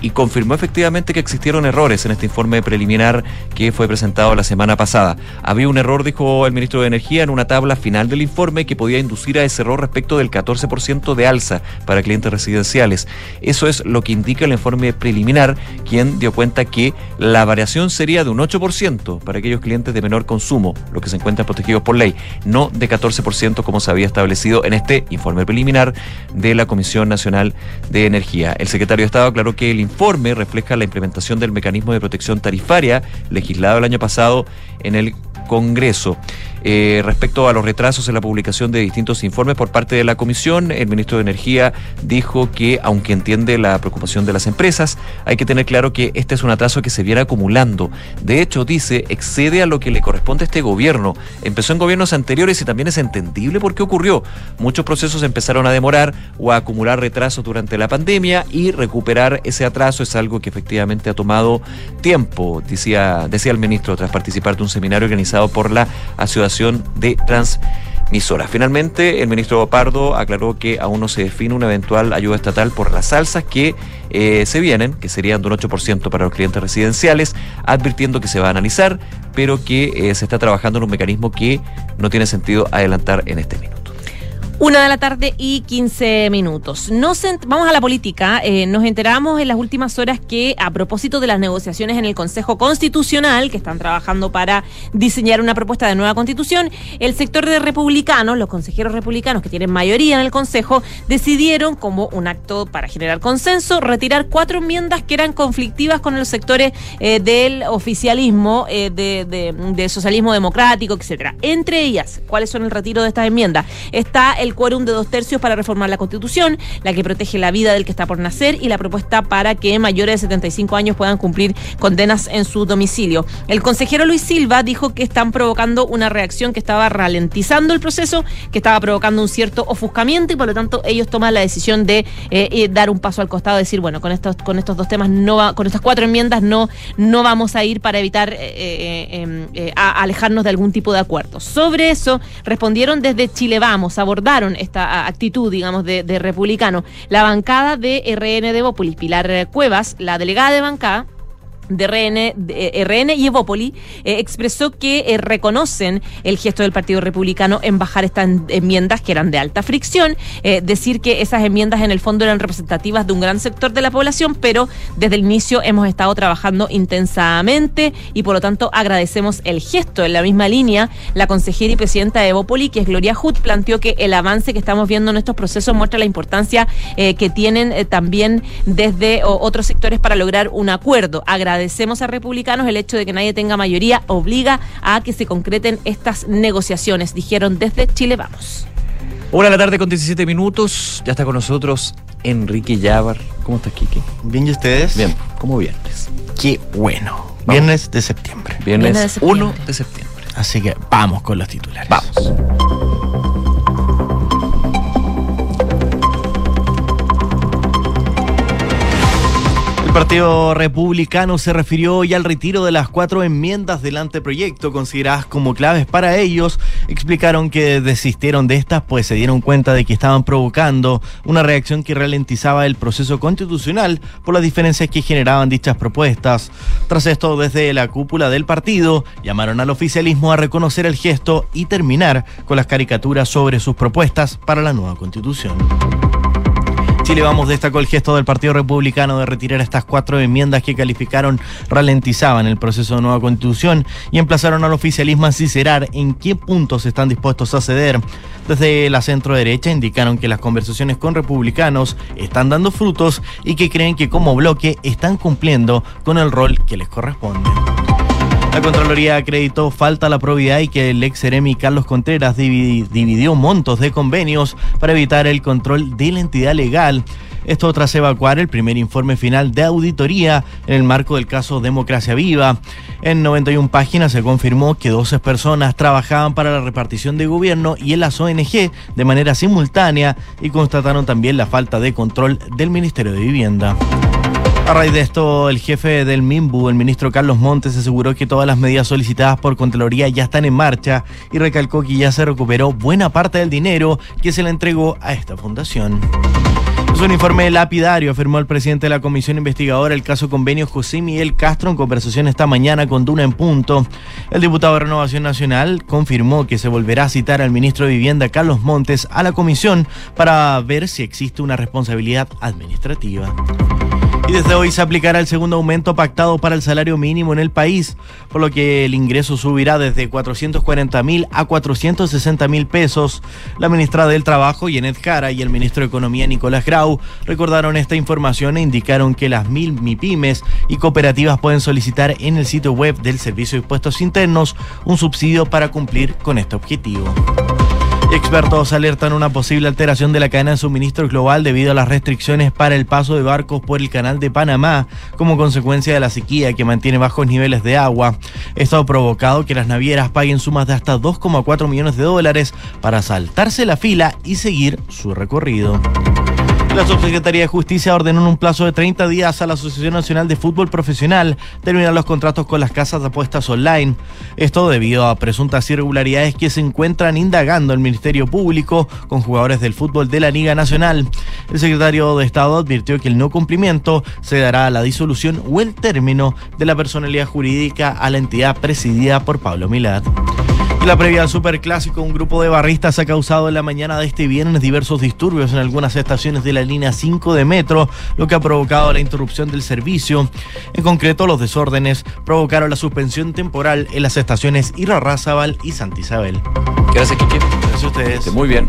y confirmó efectivamente que existieron errores en este informe preliminar que fue presentado la semana pasada. Había un error, dijo el ministro de Energía, en una tabla final del informe que podía inducir a ese error respecto del 14% de alza para clientes residenciales. Eso es lo que indica el informe preliminar, quien dio cuenta que la variación sería de un 8% para aquellos clientes de menor consumo, los que se encuentran protegidos por ley, no de 14% como se había establecido en este informe preliminar de la Comisión Nacional de Energía. El secretario de Estado aclaró que el informe refleja la implementación del mecanismo de protección tarifaria legislado el año pasado en el Congreso. Eh, respecto a los retrasos en la publicación de distintos informes por parte de la Comisión, el ministro de Energía dijo que, aunque entiende la preocupación de las empresas, hay que tener claro que este es un atraso que se viene acumulando. De hecho, dice, excede a lo que le corresponde a este gobierno. Empezó en gobiernos anteriores y también es entendible por qué ocurrió. Muchos procesos empezaron a demorar o a acumular retrasos durante la pandemia y recuperar ese atraso es algo que efectivamente ha tomado tiempo, decía, decía el ministro tras participar de un seminario organizado por la Asociación de Transmisoras. Finalmente, el ministro Pardo aclaró que aún no se define una eventual ayuda estatal por las alzas que eh, se vienen, que serían de un 8% para los clientes residenciales, advirtiendo que se va a analizar, pero que eh, se está trabajando en un mecanismo que no tiene sentido adelantar en este minuto. Una de la tarde y 15 minutos. Vamos a la política. Eh, nos enteramos en las últimas horas que a propósito de las negociaciones en el Consejo Constitucional, que están trabajando para diseñar una propuesta de nueva constitución, el sector de republicanos, los consejeros republicanos que tienen mayoría en el Consejo, decidieron como un acto para generar consenso retirar cuatro enmiendas que eran conflictivas con los sectores eh, del oficialismo, eh, de socialismo democrático, etcétera. Entre ellas, ¿cuáles son el retiro de estas enmiendas? Está el quórum de dos tercios para reformar la Constitución, la que protege la vida del que está por nacer y la propuesta para que mayores de 75 años puedan cumplir condenas en su domicilio. El consejero Luis Silva dijo que están provocando una reacción que estaba ralentizando el proceso, que estaba provocando un cierto ofuscamiento y por lo tanto ellos toman la decisión de eh, eh, dar un paso al costado, decir, bueno, con estos, con estos dos temas no va, con estas cuatro enmiendas no, no vamos a ir para evitar eh, alejarnos de algún tipo de acuerdo. Sobre eso respondieron desde Chile Vamos, esta actitud, digamos, de, republicano. La bancada de RN de Evópolis, Pilar Cuevas, la delegada de bancada, de RN, de, eh, RN y Evópoli eh, expresó que eh, reconocen el gesto del Partido Republicano en bajar estas en- enmiendas que eran de alta fricción, decir que esas enmiendas en el fondo eran representativas de un gran sector de la población, pero desde el inicio hemos estado trabajando intensamente y por lo tanto agradecemos el gesto. En la misma línea, la consejera y presidenta de Evópoli, que es Gloria Hood, planteó que el avance que estamos viendo en estos procesos muestra la importancia que tienen también desde otros sectores para lograr un acuerdo. Agradecemos agradecemos a republicanos el hecho de que nadie tenga mayoría, obliga a que se concreten estas negociaciones, dijeron desde Chile Vamos. Una de la tarde con 17 minutos. Ya está con nosotros Enrique Llávar. ¿Cómo estás, Kiki? Bien, ¿y ustedes? Bien, ¿cómo viernes? Qué bueno. Viernes de septiembre. Viernes, Viernes de septiembre. 1 de septiembre. Así que vamos con los titulares. Vamos. El Partido Republicano se refirió hoy al retiro de las cuatro enmiendas del anteproyecto consideradas como claves para ellos. Explicaron que desistieron de estas pues se dieron cuenta de que estaban provocando una reacción que ralentizaba el proceso constitucional por las diferencias que generaban dichas propuestas. Tras esto, desde la cúpula del partido, llamaron al oficialismo a reconocer el gesto y terminar con las caricaturas sobre sus propuestas para la nueva constitución. Chile Vamos destacó el gesto del Partido Republicano de retirar estas cuatro enmiendas que calificaron ralentizaban el proceso de nueva constitución y emplazaron al oficialismo a sincerar en qué puntos están dispuestos a ceder. Desde la centro derecha indicaron que las conversaciones con republicanos están dando frutos y que creen que como bloque están cumpliendo con el rol que les corresponde. La Contraloría acreditó falta a la probidad y que el ex Ceremi Carlos Contreras divi- dividió montos de convenios para evitar el control de la entidad legal. Esto tras evacuar el primer informe final de auditoría en el marco del caso Democracia Viva. En 91 páginas se confirmó que 12 personas trabajaban para la repartición de gobierno y en las ONG de manera simultánea y constataron también la falta de control del Ministerio de Vivienda. A raíz de esto, el jefe del MIMBU, el ministro Carlos Montes, aseguró que todas las medidas solicitadas por Contraloría ya están en marcha y recalcó que ya se recuperó buena parte del dinero que se le entregó a esta fundación. Es un informe lapidario, afirmó el presidente de la comisión investigadora del caso convenio José Miguel Castro en conversación esta mañana con Duna en Punto. El diputado de Renovación Nacional confirmó que se volverá a citar al ministro de Vivienda Carlos Montes a la comisión para ver si existe una responsabilidad administrativa. Y desde hoy se aplicará el segundo aumento pactado para el salario mínimo en el país, por lo que el ingreso subirá desde 440 mil a 460 mil pesos. La ministra del Trabajo, Yenet Jara, y el ministro de Economía, Nicolás Grau, recordaron esta información e indicaron que las mil MIPIMES y cooperativas pueden solicitar en el sitio web del Servicio de Impuestos Internos un subsidio para cumplir con este objetivo. Expertos alertan una posible alteración de la cadena de suministro global debido a las restricciones para el paso de barcos por el canal de Panamá como consecuencia de la sequía que mantiene bajos niveles de agua. Esto ha provocado que las navieras paguen sumas de hasta 2,4 millones de dólares para saltarse la fila y seguir su recorrido. La Subsecretaría de Justicia ordenó en un plazo de 30 días a la Asociación Nacional de Fútbol Profesional terminar los contratos con las casas de apuestas online. Esto debido a presuntas irregularidades que se encuentran indagando el Ministerio Público con jugadores del fútbol de la Liga Nacional. El secretario de Estado advirtió que el no cumplimiento se dará a la disolución o el término de la personalidad jurídica a la entidad presidida por Pablo Milad. La previa al Superclásico, un grupo de barristas ha causado en la mañana de este viernes diversos disturbios en algunas estaciones de la línea 5 de metro, lo que ha provocado la interrupción del servicio. En concreto, los desórdenes provocaron la suspensión temporal en las estaciones Irarrázaval y Santa Isabel. Gracias, Kiki. Gracias a ustedes. Muy bien.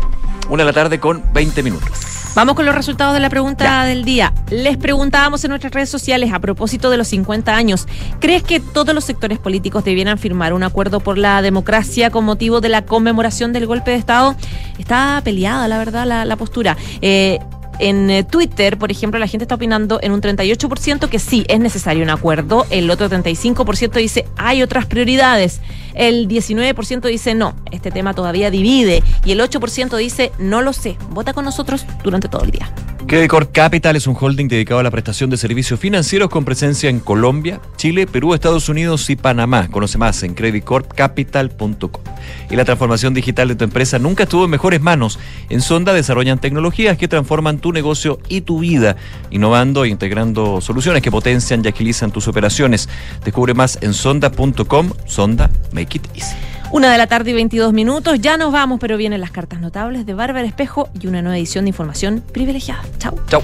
Una de la tarde con 20 minutos. Vamos con los resultados de la pregunta del día. Les preguntábamos en nuestras redes sociales a propósito de los 50 años, ¿crees que todos los sectores políticos debieran firmar un acuerdo por la democracia con motivo de la conmemoración del golpe de Estado? Está peleada, la verdad, la, la postura. Eh, en eh, Twitter, por ejemplo, la gente está opinando en un 38% que sí, es necesario un acuerdo. El otro 35% dice hay otras prioridades. El 19% dice no, este tema todavía divide. Y el 8% dice no lo sé. Vota con nosotros durante todo el día. Credit Capital es un holding dedicado a la prestación de servicios financieros con presencia en Colombia, Chile, Perú, Estados Unidos y Panamá. Conoce más en creditcorpcapital.com. Y la transformación digital de tu empresa nunca estuvo en mejores manos. En Sonda desarrollan tecnologías que transforman tu negocio y tu vida, innovando e integrando soluciones que potencian y agilizan tus operaciones. Descubre más en sonda.com. Sonda, make it easy. Una de la tarde y 22 minutos. Ya nos vamos, pero vienen las cartas notables de Bárbara Espejo y una nueva edición de información privilegiada. Chao. Chao.